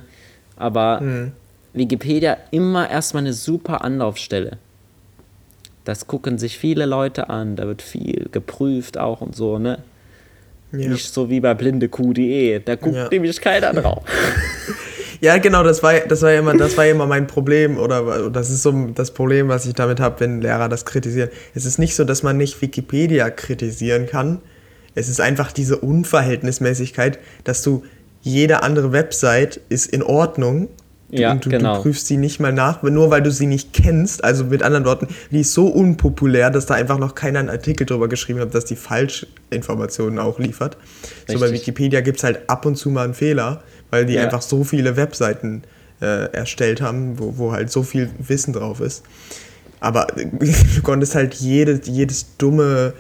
Aber mhm. Wikipedia immer erstmal eine super Anlaufstelle. Das gucken sich viele Leute an, da wird viel geprüft auch und so, ne? Ja. Nicht so wie bei blindeq.de. Da guckt ja. nämlich keiner <laughs> drauf. <laughs> ja, genau, das war, das war immer, das war immer mein Problem oder das ist so das Problem, was ich damit habe, wenn Lehrer das kritisieren. Es ist nicht so, dass man nicht Wikipedia kritisieren kann. Es ist einfach diese Unverhältnismäßigkeit, dass du jede andere Website ist in Ordnung ja, und du, genau. du, prüfst sie nicht mal nach, nur weil du sie nicht kennst. Also mit anderen Worten, die ist so unpopulär, dass da einfach noch keiner einen Artikel drüber geschrieben hat, dass die Falschinformationen auch liefert. Richtig. So bei Wikipedia gibt es halt ab und zu mal einen Fehler, weil die ja. einfach so viele Webseiten äh, erstellt haben, wo, wo halt so viel Wissen drauf ist. Aber <laughs> du konntest halt jede, jedes dumme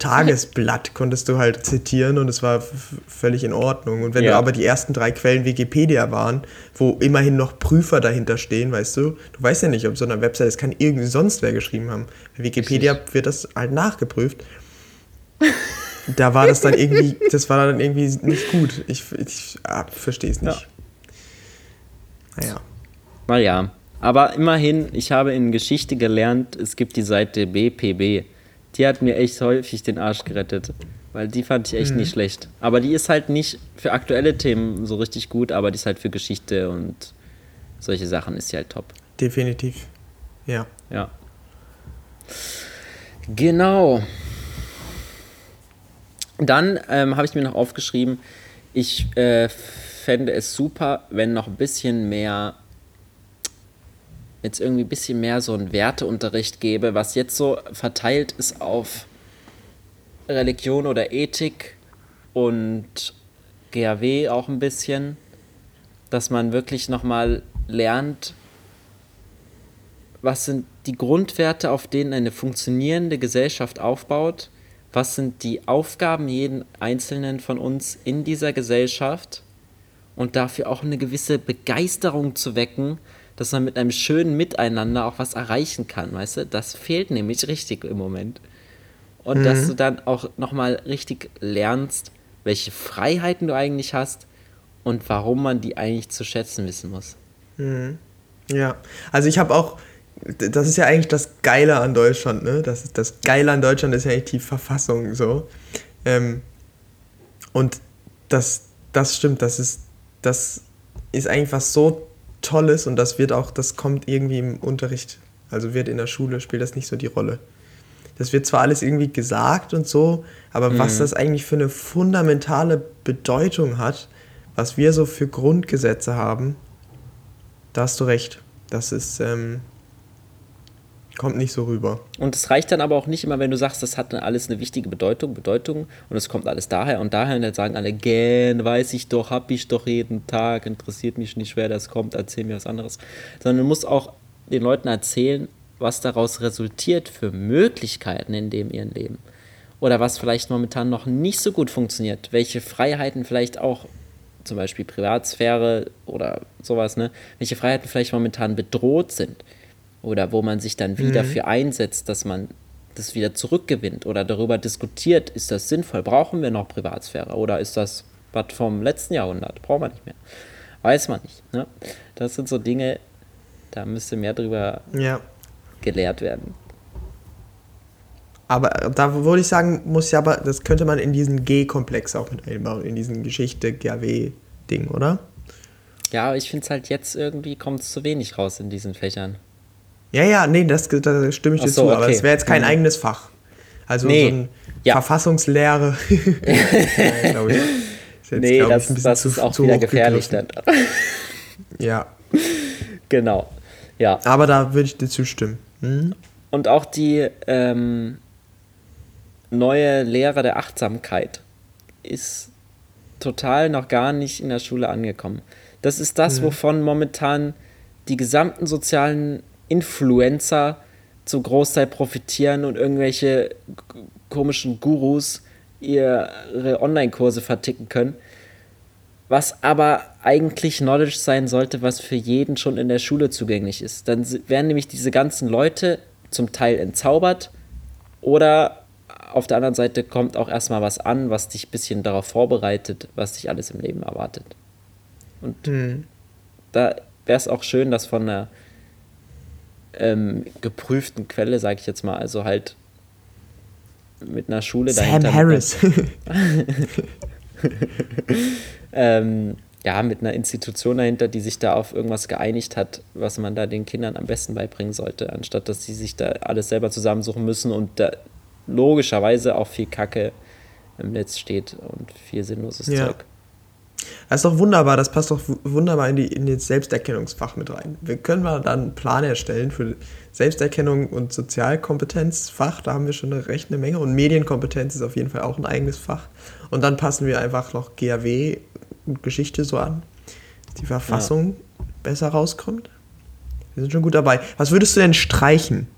Tagesblatt konntest du halt zitieren und es war völlig in Ordnung. Und wenn ja. du aber die ersten drei Quellen Wikipedia waren, wo immerhin noch Prüfer dahinter stehen, weißt du, du weißt ja nicht, ob so eine Website, das kann irgendwie sonst wer geschrieben haben. Bei Wikipedia wird das halt nachgeprüft. da war das dann irgendwie, das war dann irgendwie nicht gut. Ich, ich ah, verstehe es nicht. Ja. Naja. Naja, aber immerhin, ich habe in Geschichte gelernt, es gibt die Seite BPB die hat mir echt häufig den Arsch gerettet. Weil die fand ich echt mhm. nicht schlecht. Aber die ist halt nicht für aktuelle Themen so richtig gut, aber die ist halt für Geschichte und solche Sachen ist sie halt top. Definitiv. Ja. Ja. Genau. Dann ähm, habe ich mir noch aufgeschrieben, ich äh, fände es super, wenn noch ein bisschen mehr jetzt irgendwie ein bisschen mehr so einen Werteunterricht gäbe, was jetzt so verteilt ist auf Religion oder Ethik und GAW auch ein bisschen, dass man wirklich nochmal lernt, was sind die Grundwerte, auf denen eine funktionierende Gesellschaft aufbaut, was sind die Aufgaben jeden Einzelnen von uns in dieser Gesellschaft? Und dafür auch eine gewisse Begeisterung zu wecken, dass man mit einem schönen Miteinander auch was erreichen kann, weißt du? Das fehlt nämlich richtig im Moment. Und mhm. dass du dann auch nochmal richtig lernst, welche Freiheiten du eigentlich hast und warum man die eigentlich zu schätzen wissen muss. Mhm. Ja, also ich habe auch, das ist ja eigentlich das Geile an Deutschland, ne? Das, ist, das Geile an Deutschland ist ja eigentlich die Verfassung so. Ähm, und das, das stimmt, das ist, das ist eigentlich was so Tolles und das wird auch, das kommt irgendwie im Unterricht, also wird in der Schule, spielt das nicht so die Rolle. Das wird zwar alles irgendwie gesagt und so, aber mhm. was das eigentlich für eine fundamentale Bedeutung hat, was wir so für Grundgesetze haben, da hast du recht. Das ist, ähm, kommt nicht so rüber. Und es reicht dann aber auch nicht immer, wenn du sagst, das hat alles eine wichtige Bedeutung, Bedeutung und es kommt alles daher und daher und dann sagen alle, gern, weiß ich doch, hab ich doch jeden Tag, interessiert mich nicht, wer das kommt, erzähl mir was anderes. Sondern du musst auch den Leuten erzählen, was daraus resultiert für Möglichkeiten in dem ihren Leben. Oder was vielleicht momentan noch nicht so gut funktioniert, welche Freiheiten vielleicht auch zum Beispiel Privatsphäre oder sowas, ne, welche Freiheiten vielleicht momentan bedroht sind oder wo man sich dann wieder mhm. für einsetzt, dass man das wieder zurückgewinnt oder darüber diskutiert, ist das sinnvoll, brauchen wir noch Privatsphäre oder ist das was vom letzten Jahrhundert, brauchen wir nicht mehr. Weiß man nicht. Ne? Das sind so Dinge, da müsste mehr drüber ja. gelehrt werden. Aber da würde ich sagen, muss ja aber, das könnte man in diesen G-Komplex auch mit einbauen, in diesen Geschichte-GAW-Ding, oder? Ja, ich finde es halt jetzt irgendwie kommt es zu wenig raus in diesen Fächern. Ja, ja, nee, das, da stimme ich dir so, zu, okay. aber es wäre jetzt kein mhm. eigenes Fach. Also nee. so ein ja. Verfassungslehre. <laughs> <laughs> ja, glaube ich. Ist jetzt, nee, glaub das, ich, das zu, ist auch wieder gefährlich dann. <laughs> ja. Genau. Ja. Aber da würde ich dir zustimmen. Hm? Und auch die ähm, neue Lehre der Achtsamkeit ist total noch gar nicht in der Schule angekommen. Das ist das, hm. wovon momentan die gesamten sozialen Influencer zu Großteil profitieren und irgendwelche komischen Gurus ihre Online-Kurse verticken können. Was aber eigentlich Knowledge sein sollte, was für jeden schon in der Schule zugänglich ist. Dann werden nämlich diese ganzen Leute zum Teil entzaubert oder auf der anderen Seite kommt auch erstmal was an, was dich ein bisschen darauf vorbereitet, was dich alles im Leben erwartet. Und hm. da wäre es auch schön, dass von einer ähm, geprüften Quelle, sage ich jetzt mal, also halt mit einer Schule Sam dahinter. Sam Harris. <laughs> ähm, ja, mit einer Institution dahinter, die sich da auf irgendwas geeinigt hat, was man da den Kindern am besten beibringen sollte, anstatt dass sie sich da alles selber zusammensuchen müssen und da logischerweise auch viel Kacke im Netz steht und viel sinnloses ja. Zeug. Das ist doch wunderbar, das passt doch wunderbar in, die, in das Selbsterkennungsfach mit rein. Wir können mal dann einen Plan erstellen für Selbsterkennung und Sozialkompetenzfach, da haben wir schon eine recht eine Menge und Medienkompetenz ist auf jeden Fall auch ein eigenes Fach. Und dann passen wir einfach noch GAW und Geschichte so an, dass die Verfassung ja. besser rauskommt. Wir sind schon gut dabei. Was würdest du denn streichen?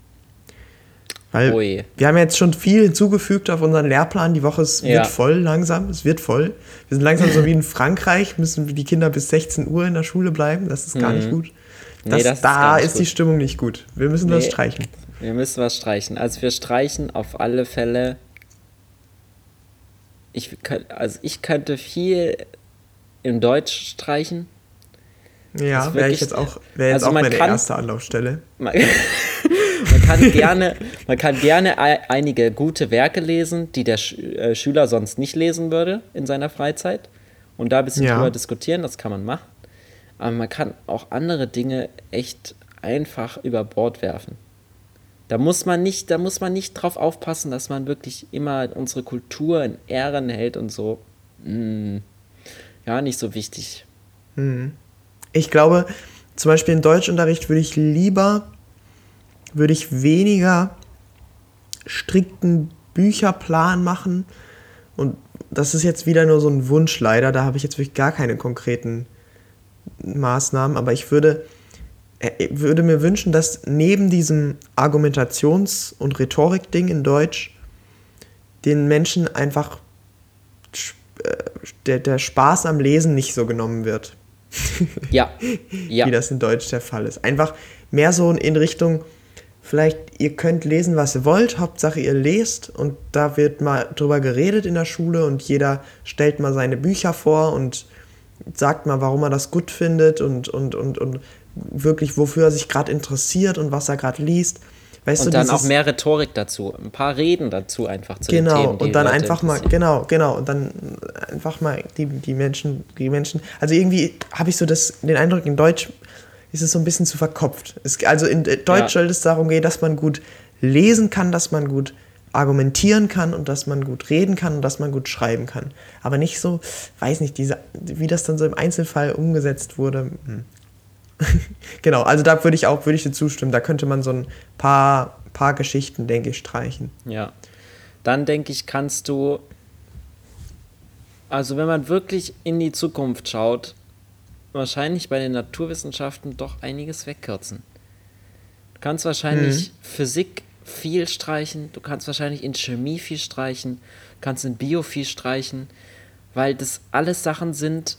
Weil Ui. wir haben jetzt schon viel hinzugefügt auf unseren Lehrplan. Die Woche ist, ja. wird voll langsam. Es wird voll. Wir sind langsam so wie in Frankreich, müssen die Kinder bis 16 Uhr in der Schule bleiben. Das ist gar mhm. nicht gut. Das, nee, das da ist, ist die Stimmung nicht gut. Wir müssen nee, was streichen. Wir müssen was streichen. Also wir streichen auf alle Fälle. Ich, also ich könnte viel im Deutsch streichen. Ja, wäre ich jetzt auch, jetzt also auch meine kann, erste Anlaufstelle. Man, <laughs> kann gerne, man kann gerne einige gute Werke lesen, die der Sch äh, Schüler sonst nicht lesen würde in seiner Freizeit. Und da ein bisschen ja. drüber diskutieren, das kann man machen. Aber man kann auch andere Dinge echt einfach über Bord werfen. Da muss man nicht, da muss man nicht drauf aufpassen, dass man wirklich immer unsere Kultur in Ehren hält und so. Hm, ja, nicht so wichtig. Mhm ich glaube, zum Beispiel im Deutschunterricht würde ich lieber, würde ich weniger strikten Bücherplan machen. Und das ist jetzt wieder nur so ein Wunsch leider, da habe ich jetzt wirklich gar keine konkreten Maßnahmen, aber ich würde, äh, würde mir wünschen, dass neben diesem Argumentations- und Rhetorik-Ding in Deutsch den Menschen einfach äh, der, der Spaß am Lesen nicht so genommen wird. Ja. <laughs> ja. Wie das in Deutsch der Fall ist. Einfach mehr so in Richtung, vielleicht ihr könnt lesen, was ihr wollt, Hauptsache ihr lest und da wird mal drüber geredet in der Schule und jeder stellt mal seine Bücher vor und sagt mal, warum er das gut findet und, und, und, und wirklich, wofür er sich gerade interessiert und was er gerade liest. Weißt und du, dann auch mehr Rhetorik dazu, ein paar Reden dazu einfach zu genau, Themen. und dann einfach mal, genau, genau, und dann einfach mal die, die Menschen, die Menschen, also irgendwie habe ich so das, den Eindruck, in Deutsch ist es so ein bisschen zu verkopft. Es, also in Deutsch ja. soll es darum gehen, dass man gut lesen kann, dass man gut argumentieren kann und dass man gut reden kann und dass man gut schreiben kann. Aber nicht so, weiß nicht, diese, wie das dann so im Einzelfall umgesetzt wurde. Hm. <laughs> genau, also da würde ich auch, würde ich dir zustimmen. Da könnte man so ein paar, paar Geschichten, denke ich, streichen. Ja. Dann denke ich, kannst du, also wenn man wirklich in die Zukunft schaut, wahrscheinlich bei den Naturwissenschaften doch einiges wegkürzen. Du kannst wahrscheinlich mhm. Physik viel streichen, du kannst wahrscheinlich in Chemie viel streichen, kannst in Bio viel streichen, weil das alles Sachen sind,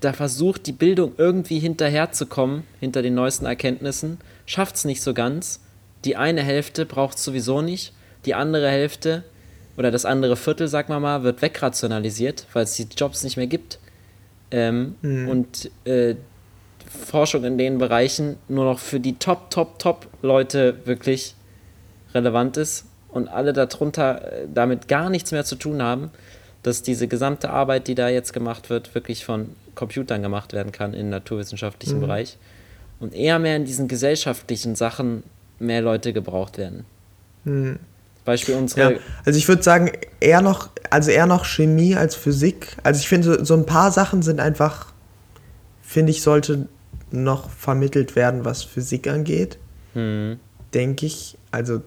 da versucht die Bildung irgendwie hinterherzukommen, hinter den neuesten Erkenntnissen, schafft es nicht so ganz. Die eine Hälfte braucht es sowieso nicht, die andere Hälfte oder das andere Viertel, sag mal mal, wird wegrationalisiert, weil es die Jobs nicht mehr gibt. Ähm, mhm. Und äh, Forschung in den Bereichen nur noch für die Top, Top, Top-Leute wirklich relevant ist und alle darunter äh, damit gar nichts mehr zu tun haben, dass diese gesamte Arbeit, die da jetzt gemacht wird, wirklich von Computern gemacht werden kann im naturwissenschaftlichen mhm. Bereich und eher mehr in diesen gesellschaftlichen Sachen mehr Leute gebraucht werden. Mhm. Beispiel unsere. Ja, also ich würde sagen, eher noch, also eher noch Chemie als Physik. Also ich finde, so ein paar Sachen sind einfach, finde ich, sollte noch vermittelt werden, was Physik angeht. Mhm. Denke ich. Also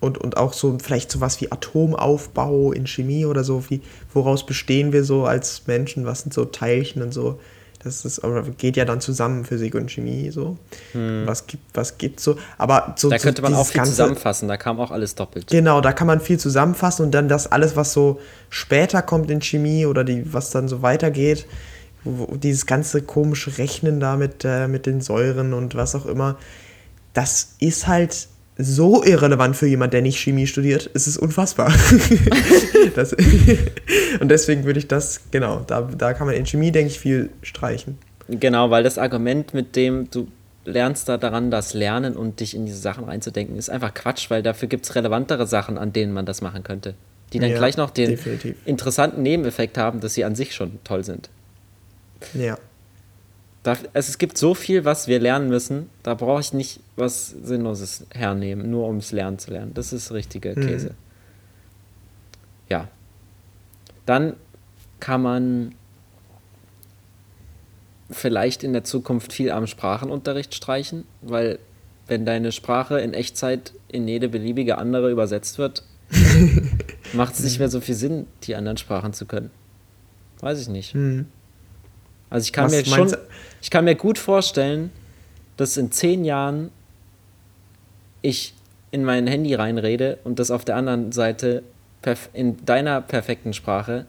und, und auch so vielleicht so was wie Atomaufbau in Chemie oder so, wie woraus bestehen wir so als Menschen, was sind so Teilchen und so. Das ist, aber geht ja dann zusammen, Physik und Chemie so. Hm. Was gibt was gibt so. Aber so, da könnte man auch viel ganze, zusammenfassen, da kam auch alles doppelt. Genau, da kann man viel zusammenfassen und dann das alles, was so später kommt in Chemie oder die, was dann so weitergeht, dieses ganze komische Rechnen da mit, äh, mit den Säuren und was auch immer, das ist halt so irrelevant für jemand, der nicht Chemie studiert. Es ist unfassbar. <laughs> das, <laughs> und deswegen würde ich das, genau, da, da kann man in Chemie, denke ich, viel streichen. Genau, weil das Argument, mit dem du lernst da daran, das Lernen und dich in diese Sachen reinzudenken, ist einfach Quatsch, weil dafür gibt es relevantere Sachen, an denen man das machen könnte. Die dann ja, gleich noch den definitiv. interessanten Nebeneffekt haben, dass sie an sich schon toll sind. Ja. Da, also es gibt so viel, was wir lernen müssen. Da brauche ich nicht was Sinnloses hernehmen, nur um es lernen zu lernen. Das ist richtige. Käse. Mhm. Ja. Dann kann man vielleicht in der Zukunft viel am Sprachenunterricht streichen, weil wenn deine Sprache in Echtzeit in jede beliebige andere übersetzt wird, <laughs> macht es nicht mehr so viel Sinn, die anderen Sprachen zu können. Weiß ich nicht. Mhm. Also ich kann Was mir schon, ich kann mir gut vorstellen, dass in zehn Jahren ich in mein Handy reinrede und das auf der anderen Seite in deiner perfekten Sprache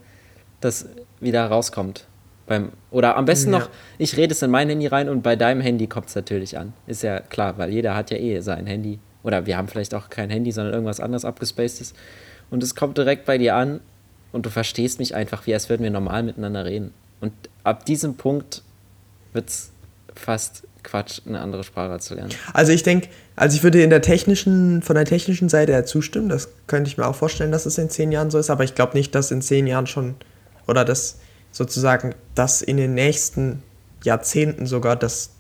das wieder rauskommt. Beim, oder am besten ja. noch, ich rede es in mein Handy rein und bei deinem Handy kommt es natürlich an. Ist ja klar, weil jeder hat ja eh sein Handy. Oder wir haben vielleicht auch kein Handy, sondern irgendwas anderes abgespacedes. Und es kommt direkt bei dir an und du verstehst mich einfach, wie als würden wir normal miteinander reden. Und ab diesem Punkt wird es fast Quatsch, eine andere Sprache zu lernen. Also ich denke, also ich würde in der technischen, von der technischen Seite her zustimmen. Das könnte ich mir auch vorstellen, dass es in zehn Jahren so ist, aber ich glaube nicht, dass in zehn Jahren schon oder dass sozusagen, dass in den nächsten Jahrzehnten sogar das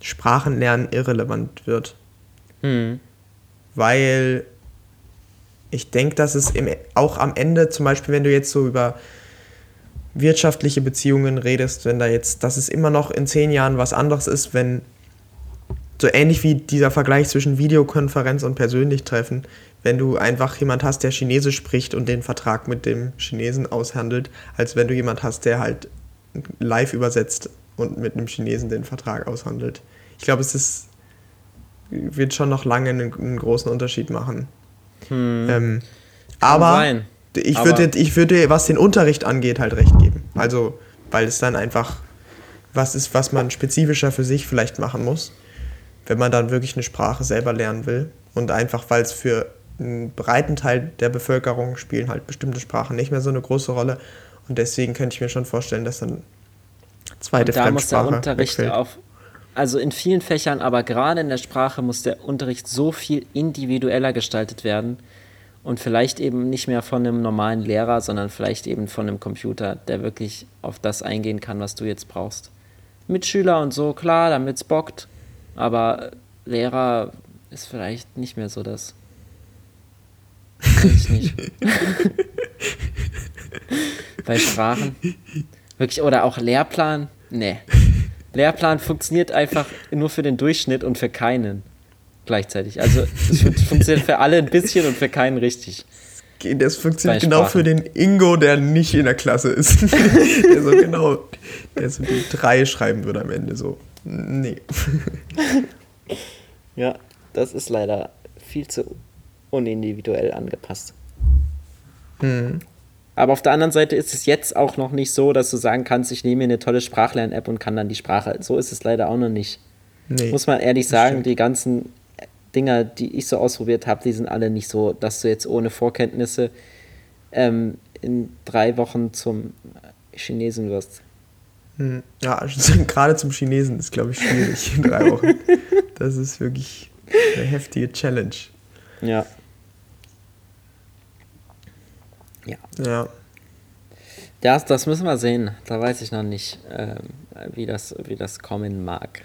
Sprachenlernen irrelevant wird. Hm. Weil ich denke, dass es im, auch am Ende, zum Beispiel, wenn du jetzt so über wirtschaftliche Beziehungen redest, wenn da jetzt, dass es immer noch in zehn Jahren was anderes ist, wenn so ähnlich wie dieser Vergleich zwischen Videokonferenz und persönlich treffen, wenn du einfach jemand hast, der Chinesisch spricht und den Vertrag mit dem Chinesen aushandelt, als wenn du jemand hast, der halt live übersetzt und mit einem Chinesen den Vertrag aushandelt. Ich glaube, es ist, wird schon noch lange einen, einen großen Unterschied machen. Hm. Ähm, aber sein. Ich aber würde, ich würde, was den Unterricht angeht, halt recht geben. Also, weil es dann einfach was ist, was man spezifischer für sich vielleicht machen muss, wenn man dann wirklich eine Sprache selber lernen will. Und einfach, weil es für einen breiten Teil der Bevölkerung spielen halt bestimmte Sprachen nicht mehr so eine große Rolle. Und deswegen könnte ich mir schon vorstellen, dass dann zweite und da Fremdsprache muss der Unterricht wegfällt. auf, also in vielen Fächern, aber gerade in der Sprache muss der Unterricht so viel individueller gestaltet werden und vielleicht eben nicht mehr von einem normalen Lehrer, sondern vielleicht eben von einem Computer, der wirklich auf das eingehen kann, was du jetzt brauchst. Mitschüler und so, klar, damit es bockt, aber Lehrer ist vielleicht nicht mehr so das. Weiß ich nicht. <laughs> Bei Sprachen. Wirklich, oder auch Lehrplan? Nee. Lehrplan funktioniert einfach nur für den Durchschnitt und für keinen gleichzeitig. Also es <laughs> funktioniert für alle ein bisschen und für keinen richtig. Das funktioniert genau für den Ingo, der nicht in der Klasse ist. <laughs> der so genau, der so die drei schreiben würde am Ende so. Nee. ja, das ist leider viel zu unindividuell angepasst. Mhm. Aber auf der anderen Seite ist es jetzt auch noch nicht so, dass du sagen kannst, ich nehme mir eine tolle Sprachlern-App und kann dann die Sprache. So ist es leider auch noch nicht. Nee, Muss man ehrlich sagen, die ganzen Dinger, die ich so ausprobiert habe, die sind alle nicht so, dass du jetzt ohne Vorkenntnisse ähm, in drei Wochen zum Chinesen wirst. Hm, ja, also <laughs> gerade zum Chinesen ist, glaube ich, schwierig in drei Wochen. Das ist wirklich eine heftige Challenge. Ja. Ja. Ja. Ja, das müssen wir sehen. Da weiß ich noch nicht, äh, wie, das, wie das kommen mag.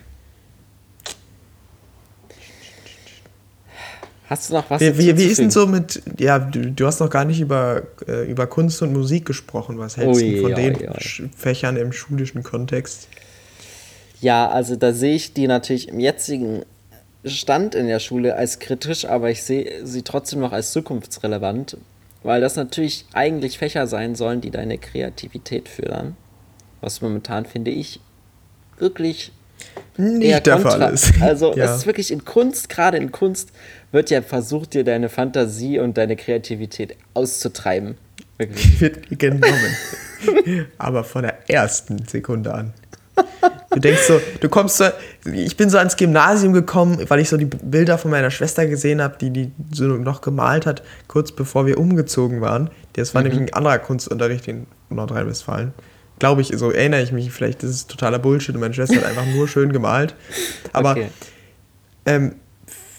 Hast du noch was Wie, wie, wie ist denn so mit, ja, du, du, hast noch gar nicht über, äh, über Kunst und Musik gesprochen. Was hältst du von oi, den oi. Fächern im schulischen Kontext? Ja, also da sehe ich die natürlich im jetzigen Stand in der Schule als kritisch, aber ich sehe sie trotzdem noch als zukunftsrelevant, weil das natürlich eigentlich Fächer sein sollen, die deine Kreativität fördern. Was momentan, finde ich, wirklich nicht der Fall ist. <laughs> Also ja. es ist wirklich in Kunst, gerade in Kunst, wird ja versucht, dir deine Fantasie und deine Kreativität auszutreiben. Wirklich. <laughs> Wird genommen. Aber von der ersten Sekunde an. Du denkst so, du kommst so, ich bin so ans Gymnasium gekommen, weil ich so die Bilder von meiner Schwester gesehen habe, die die so noch gemalt hat, kurz bevor wir umgezogen waren. Das war mhm. nämlich ein anderer Kunstunterricht in Nordrhein-Westfalen. Glaube ich, so erinnere ich mich, vielleicht das ist totaler Bullshit und meine Schwester hat einfach nur schön gemalt. Aber okay. ähm,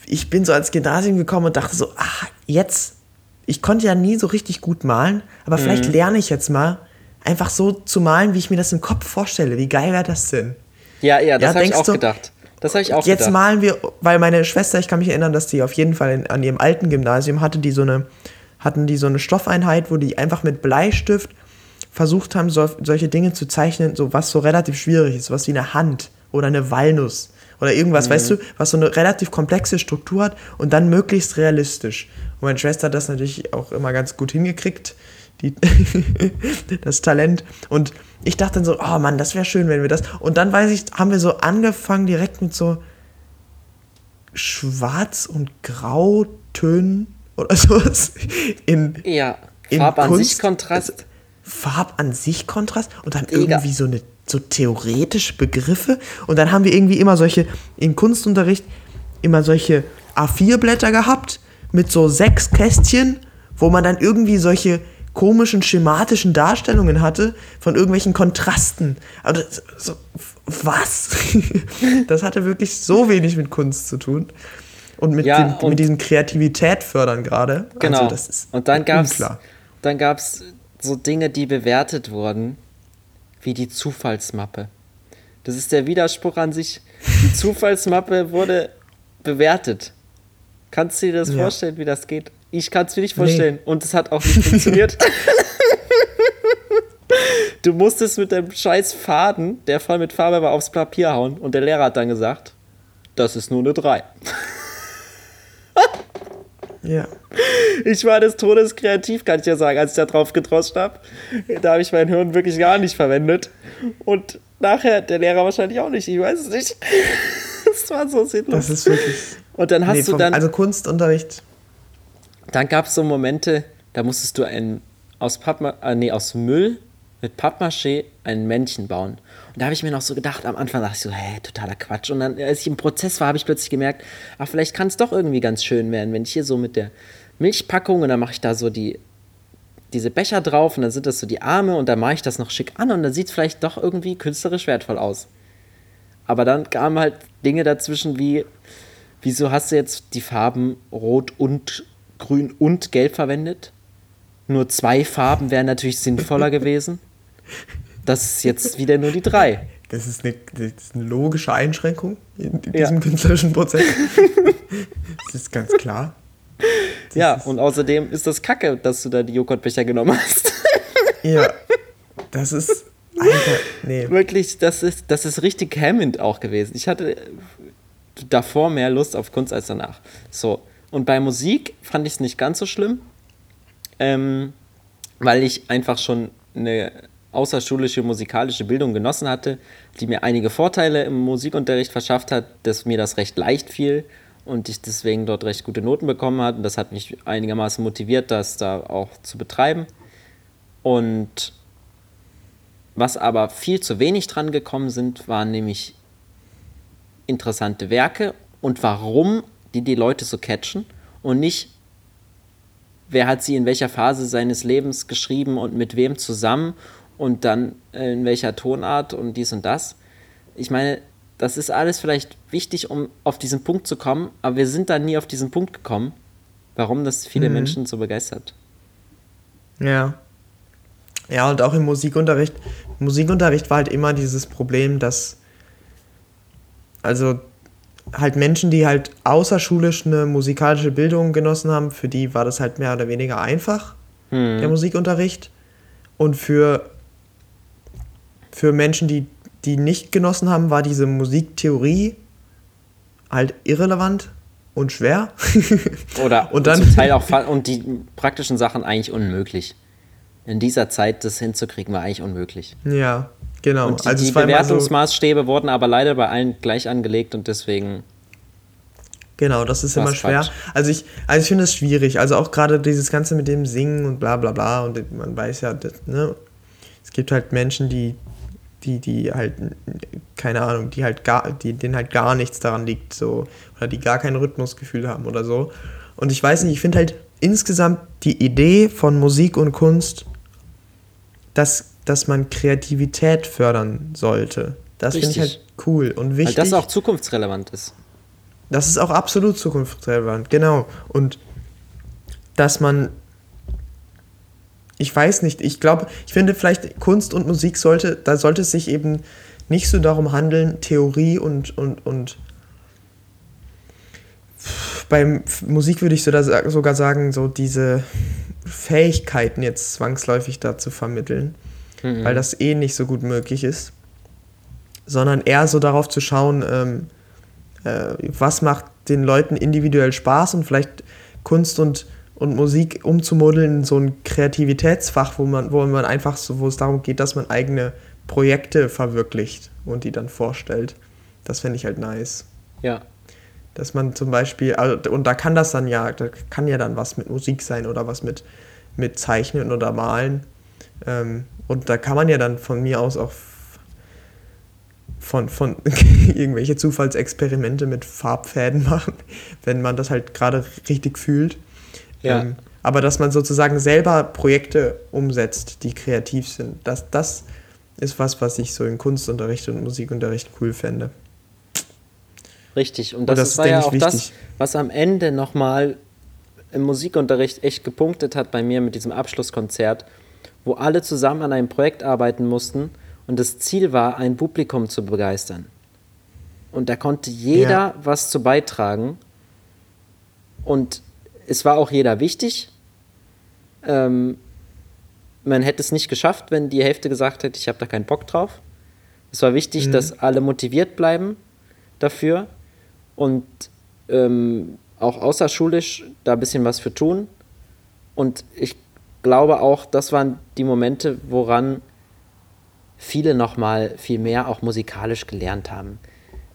ich bin so ans Gymnasium gekommen und dachte so, ach, jetzt, ich konnte ja nie so richtig gut malen, aber vielleicht mhm. lerne ich jetzt mal, einfach so zu malen, wie ich mir das im Kopf vorstelle. Wie geil wäre das denn? Ja, ja, das ja, habe ich auch du, gedacht. Das habe ich auch jetzt gedacht. malen wir, weil meine Schwester, ich kann mich erinnern, dass die auf jeden Fall in, an ihrem alten Gymnasium hatte die so eine, hatten die so eine Stoffeinheit, wo die einfach mit Bleistift versucht haben, so, solche Dinge zu zeichnen, so was so relativ schwierig ist, was wie eine Hand oder eine Walnuss oder irgendwas, mhm. weißt du, was so eine relativ komplexe Struktur hat und dann möglichst realistisch. Und meine Schwester hat das natürlich auch immer ganz gut hingekriegt die, <laughs> das Talent. Und ich dachte dann so, oh Mann, das wäre schön, wenn wir das. Und dann weiß ich, haben wir so angefangen direkt mit so Schwarz- und Grautönen oder <laughs> sowas. In, ja, Farb an sich Kontrast. Farb an sich Kontrast und dann Mega. irgendwie so eine so theoretische Begriffe und dann haben wir irgendwie immer solche im Kunstunterricht immer solche A4 Blätter gehabt mit so sechs Kästchen, wo man dann irgendwie solche komischen schematischen Darstellungen hatte von irgendwelchen Kontrasten. Also, so, was? <laughs> das hatte wirklich so wenig mit Kunst zu tun. Und mit, ja, dem, und mit diesem Kreativität fördern gerade. Also genau. Also und dann gab es dann gab's so Dinge, die bewertet wurden, wie die Zufallsmappe. Das ist der Widerspruch an sich. Die <laughs> Zufallsmappe wurde bewertet. Kannst du dir das ja. vorstellen, wie das geht? Ich kann es mir nicht vorstellen. Nee. Und es hat auch nicht funktioniert. <laughs> Du musstest mit dem scheiß Faden, der voll mit Farbe war, aufs Papier hauen. Und der Lehrer hat dann gesagt, das ist nur eine 3. <laughs> Ja. Ich war des Todes kreativ, kann ich ja sagen, als ich da drauf getroschen habe. Da habe ich mein Hirn wirklich gar nicht verwendet. Und nachher der Lehrer wahrscheinlich auch nicht. Ich weiß es nicht. <laughs> Das war so sinnlos. Das ist wirklich. Und dann hast Nee, du dann. also Kunstunterricht. Dann gab es so Momente, da musstest du ein, aus, Pappma äh, nee, aus Müll mit Pappmaché ein Männchen bauen. Und da habe ich mir noch so gedacht, am Anfang dachte ich so, hä, totaler Quatsch. Und dann, als ich im Prozess war, habe ich plötzlich gemerkt, ach, vielleicht kann es doch irgendwie ganz schön werden, wenn ich hier so mit der Milchpackung und dann mache ich da so die, diese Becher drauf und dann sind das so die Arme und dann mache ich das noch schick an und dann sieht es vielleicht doch irgendwie künstlerisch wertvoll aus. Aber dann kamen halt Dinge dazwischen wie, wieso hast du jetzt die Farben Rot und Grün und Gelb verwendet? Nur zwei Farben wären natürlich sinnvoller gewesen. Das ist jetzt wieder nur die drei. Das ist eine, das ist eine logische Einschränkung in, in Ja. diesem künstlerischen Prozess. das ist ganz klar. ja, und außerdem ist das kacke, dass du da die Joghurtbecher genommen hast. Ja. Das ist. Alter, nee. Wirklich, das ist, das ist richtig hemmend auch gewesen. Ich hatte davor mehr Lust auf Kunst als danach. So. Und bei Musik fand ich es nicht ganz so schlimm, ähm, weil ich einfach schon eine außerschulische musikalische Bildung genossen hatte, die mir einige Vorteile im Musikunterricht verschafft hat, dass mir das recht leicht fiel und ich deswegen dort recht gute Noten bekommen habe. Und das hat mich einigermaßen motiviert, das da auch zu betreiben. Und was aber viel zu wenig dran gekommen sind, waren nämlich interessante Werke und warum die die Leute so catchen und nicht, wer hat sie in welcher Phase seines Lebens geschrieben und mit wem zusammen und dann äh, in welcher Tonart und dies und das. Ich meine, das ist alles vielleicht wichtig, um auf diesen Punkt zu kommen, aber wir sind da nie auf diesen Punkt gekommen, warum das viele Menschen so begeistert. Ja. Ja, und auch im Musikunterricht. Musikunterricht war halt immer dieses Problem, dass. Also halt Menschen, die halt außerschulisch eine musikalische Bildung genossen haben, für die war das halt mehr oder weniger einfach, der Musikunterricht. Und für, für Menschen, die die nicht genossen haben, war diese Musiktheorie halt irrelevant und schwer. <laughs> Oder Und dann- zum Teil auch und die praktischen Sachen eigentlich unmöglich. In dieser Zeit das hinzukriegen war eigentlich unmöglich. ja, genau. Und die, also die immer so, Bewertungsmaßstäbe wurden aber leider bei allen gleich angelegt und deswegen Genau, das ist immer schwer. falsch. Also ich, also ich finde es schwierig. Also auch gerade dieses Ganze mit dem Singen und bla bla bla. Und man weiß ja, das, ne, es gibt halt Menschen, die, die, die halt, keine Ahnung, die halt gar, die, denen halt gar nichts daran liegt, so, oder die gar kein Rhythmusgefühl haben oder so. Und ich weiß nicht, ich finde halt insgesamt die Idee von Musik und Kunst, dass, dass man Kreativität fördern sollte. Das finde ich halt cool und weil wichtig. das auch zukunftsrelevant ist. Das ist auch absolut zukunftsrelevant, genau. Und dass man, ich weiß nicht, ich glaube, ich finde vielleicht Kunst und Musik sollte, da sollte es sich eben nicht so darum handeln, Theorie und, und, und beim Musik würde ich so da, sa- sogar sagen, so diese Fähigkeiten jetzt zwangsläufig da zu vermitteln, weil das eh nicht so gut möglich ist, sondern eher so darauf zu schauen, ähm, äh, was macht den Leuten individuell Spaß und vielleicht Kunst und, und Musik umzumodeln in so ein Kreativitätsfach, wo man, wo man einfach so, wo es darum geht, dass man eigene Projekte verwirklicht und die dann vorstellt. Das fände ich halt nice. Ja. Dass man zum Beispiel, also, und da kann das dann ja, da kann ja dann was mit Musik sein oder was mit, mit Zeichnen oder Malen. Ähm, und da kann man ja dann von mir aus auch von, von <laughs> irgendwelche Zufallsexperimente mit Farbfäden <laughs> machen, wenn man das halt gerade richtig fühlt. Ja. Ähm, aber dass man sozusagen selber Projekte umsetzt, die kreativ sind, das, das ist was, was ich so im Kunstunterricht und Musikunterricht cool fände. Richtig. Und das, das ist, war ja auch ich, das, wichtig. was am Ende nochmal im Musikunterricht echt gepunktet hat bei mir mit diesem Abschlusskonzert, wo alle zusammen an einem Projekt arbeiten mussten und das Ziel war, ein Publikum zu begeistern. Und da konnte jeder Ja. was zu beitragen. Und es war auch jeder wichtig. Ähm, man hätte es nicht geschafft, wenn die Hälfte gesagt hätte, ich habe da keinen Bock drauf. Es war wichtig, mhm. dass alle motiviert bleiben dafür und ähm, auch außerschulisch da ein bisschen was für tun. Und ich glaube auch, das waren die Momente, woran viele nochmal viel mehr auch musikalisch gelernt haben.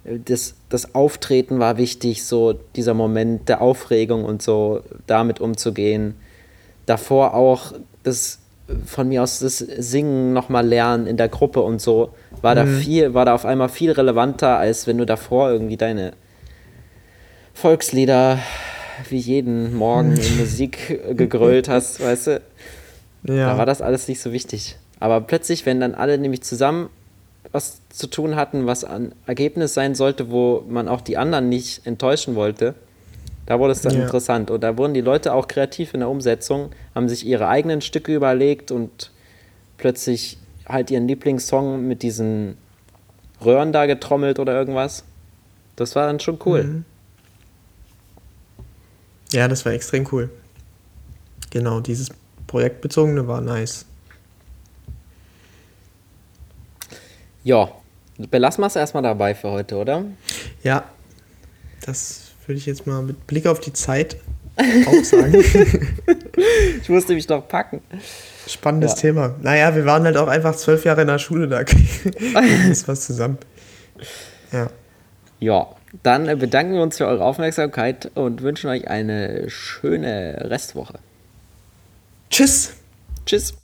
Das, das Auftreten war wichtig, so dieser Moment der Aufregung und so damit umzugehen. Davor auch das von mir aus das Singen nochmal lernen in der Gruppe und so, war mhm. da viel, war da auf einmal viel relevanter, als wenn du davor irgendwie deine Volkslieder wie jeden Morgen in <laughs> Musik gegrölt hast, weißt du? Ja. Da war das alles nicht so wichtig. Aber plötzlich, wenn dann alle nämlich zusammen was zu tun hatten, was ein Ergebnis sein sollte, wo man auch die anderen nicht enttäuschen wollte, da wurde es dann ja. interessant. Und da wurden die Leute auch kreativ in der Umsetzung, haben sich ihre eigenen Stücke überlegt und plötzlich halt ihren Lieblingssong mit diesen Röhren da getrommelt oder irgendwas. Das war dann schon cool. Mhm. Ja, das war extrem cool. Genau, dieses Projektbezogene war nice. Ja, belassen wir es erstmal dabei für heute, oder? Ja, das würde ich jetzt mal mit Blick auf die Zeit auch sagen. <laughs> ich musste mich doch packen. Spannendes ja. Thema. Naja, wir waren halt auch einfach zwölf Jahre in der Schule, da <laughs> ist was zusammen. Ja. Ja, dann bedanken wir uns für eure Aufmerksamkeit und wünschen euch eine schöne Restwoche. Tschüss. Tschüss.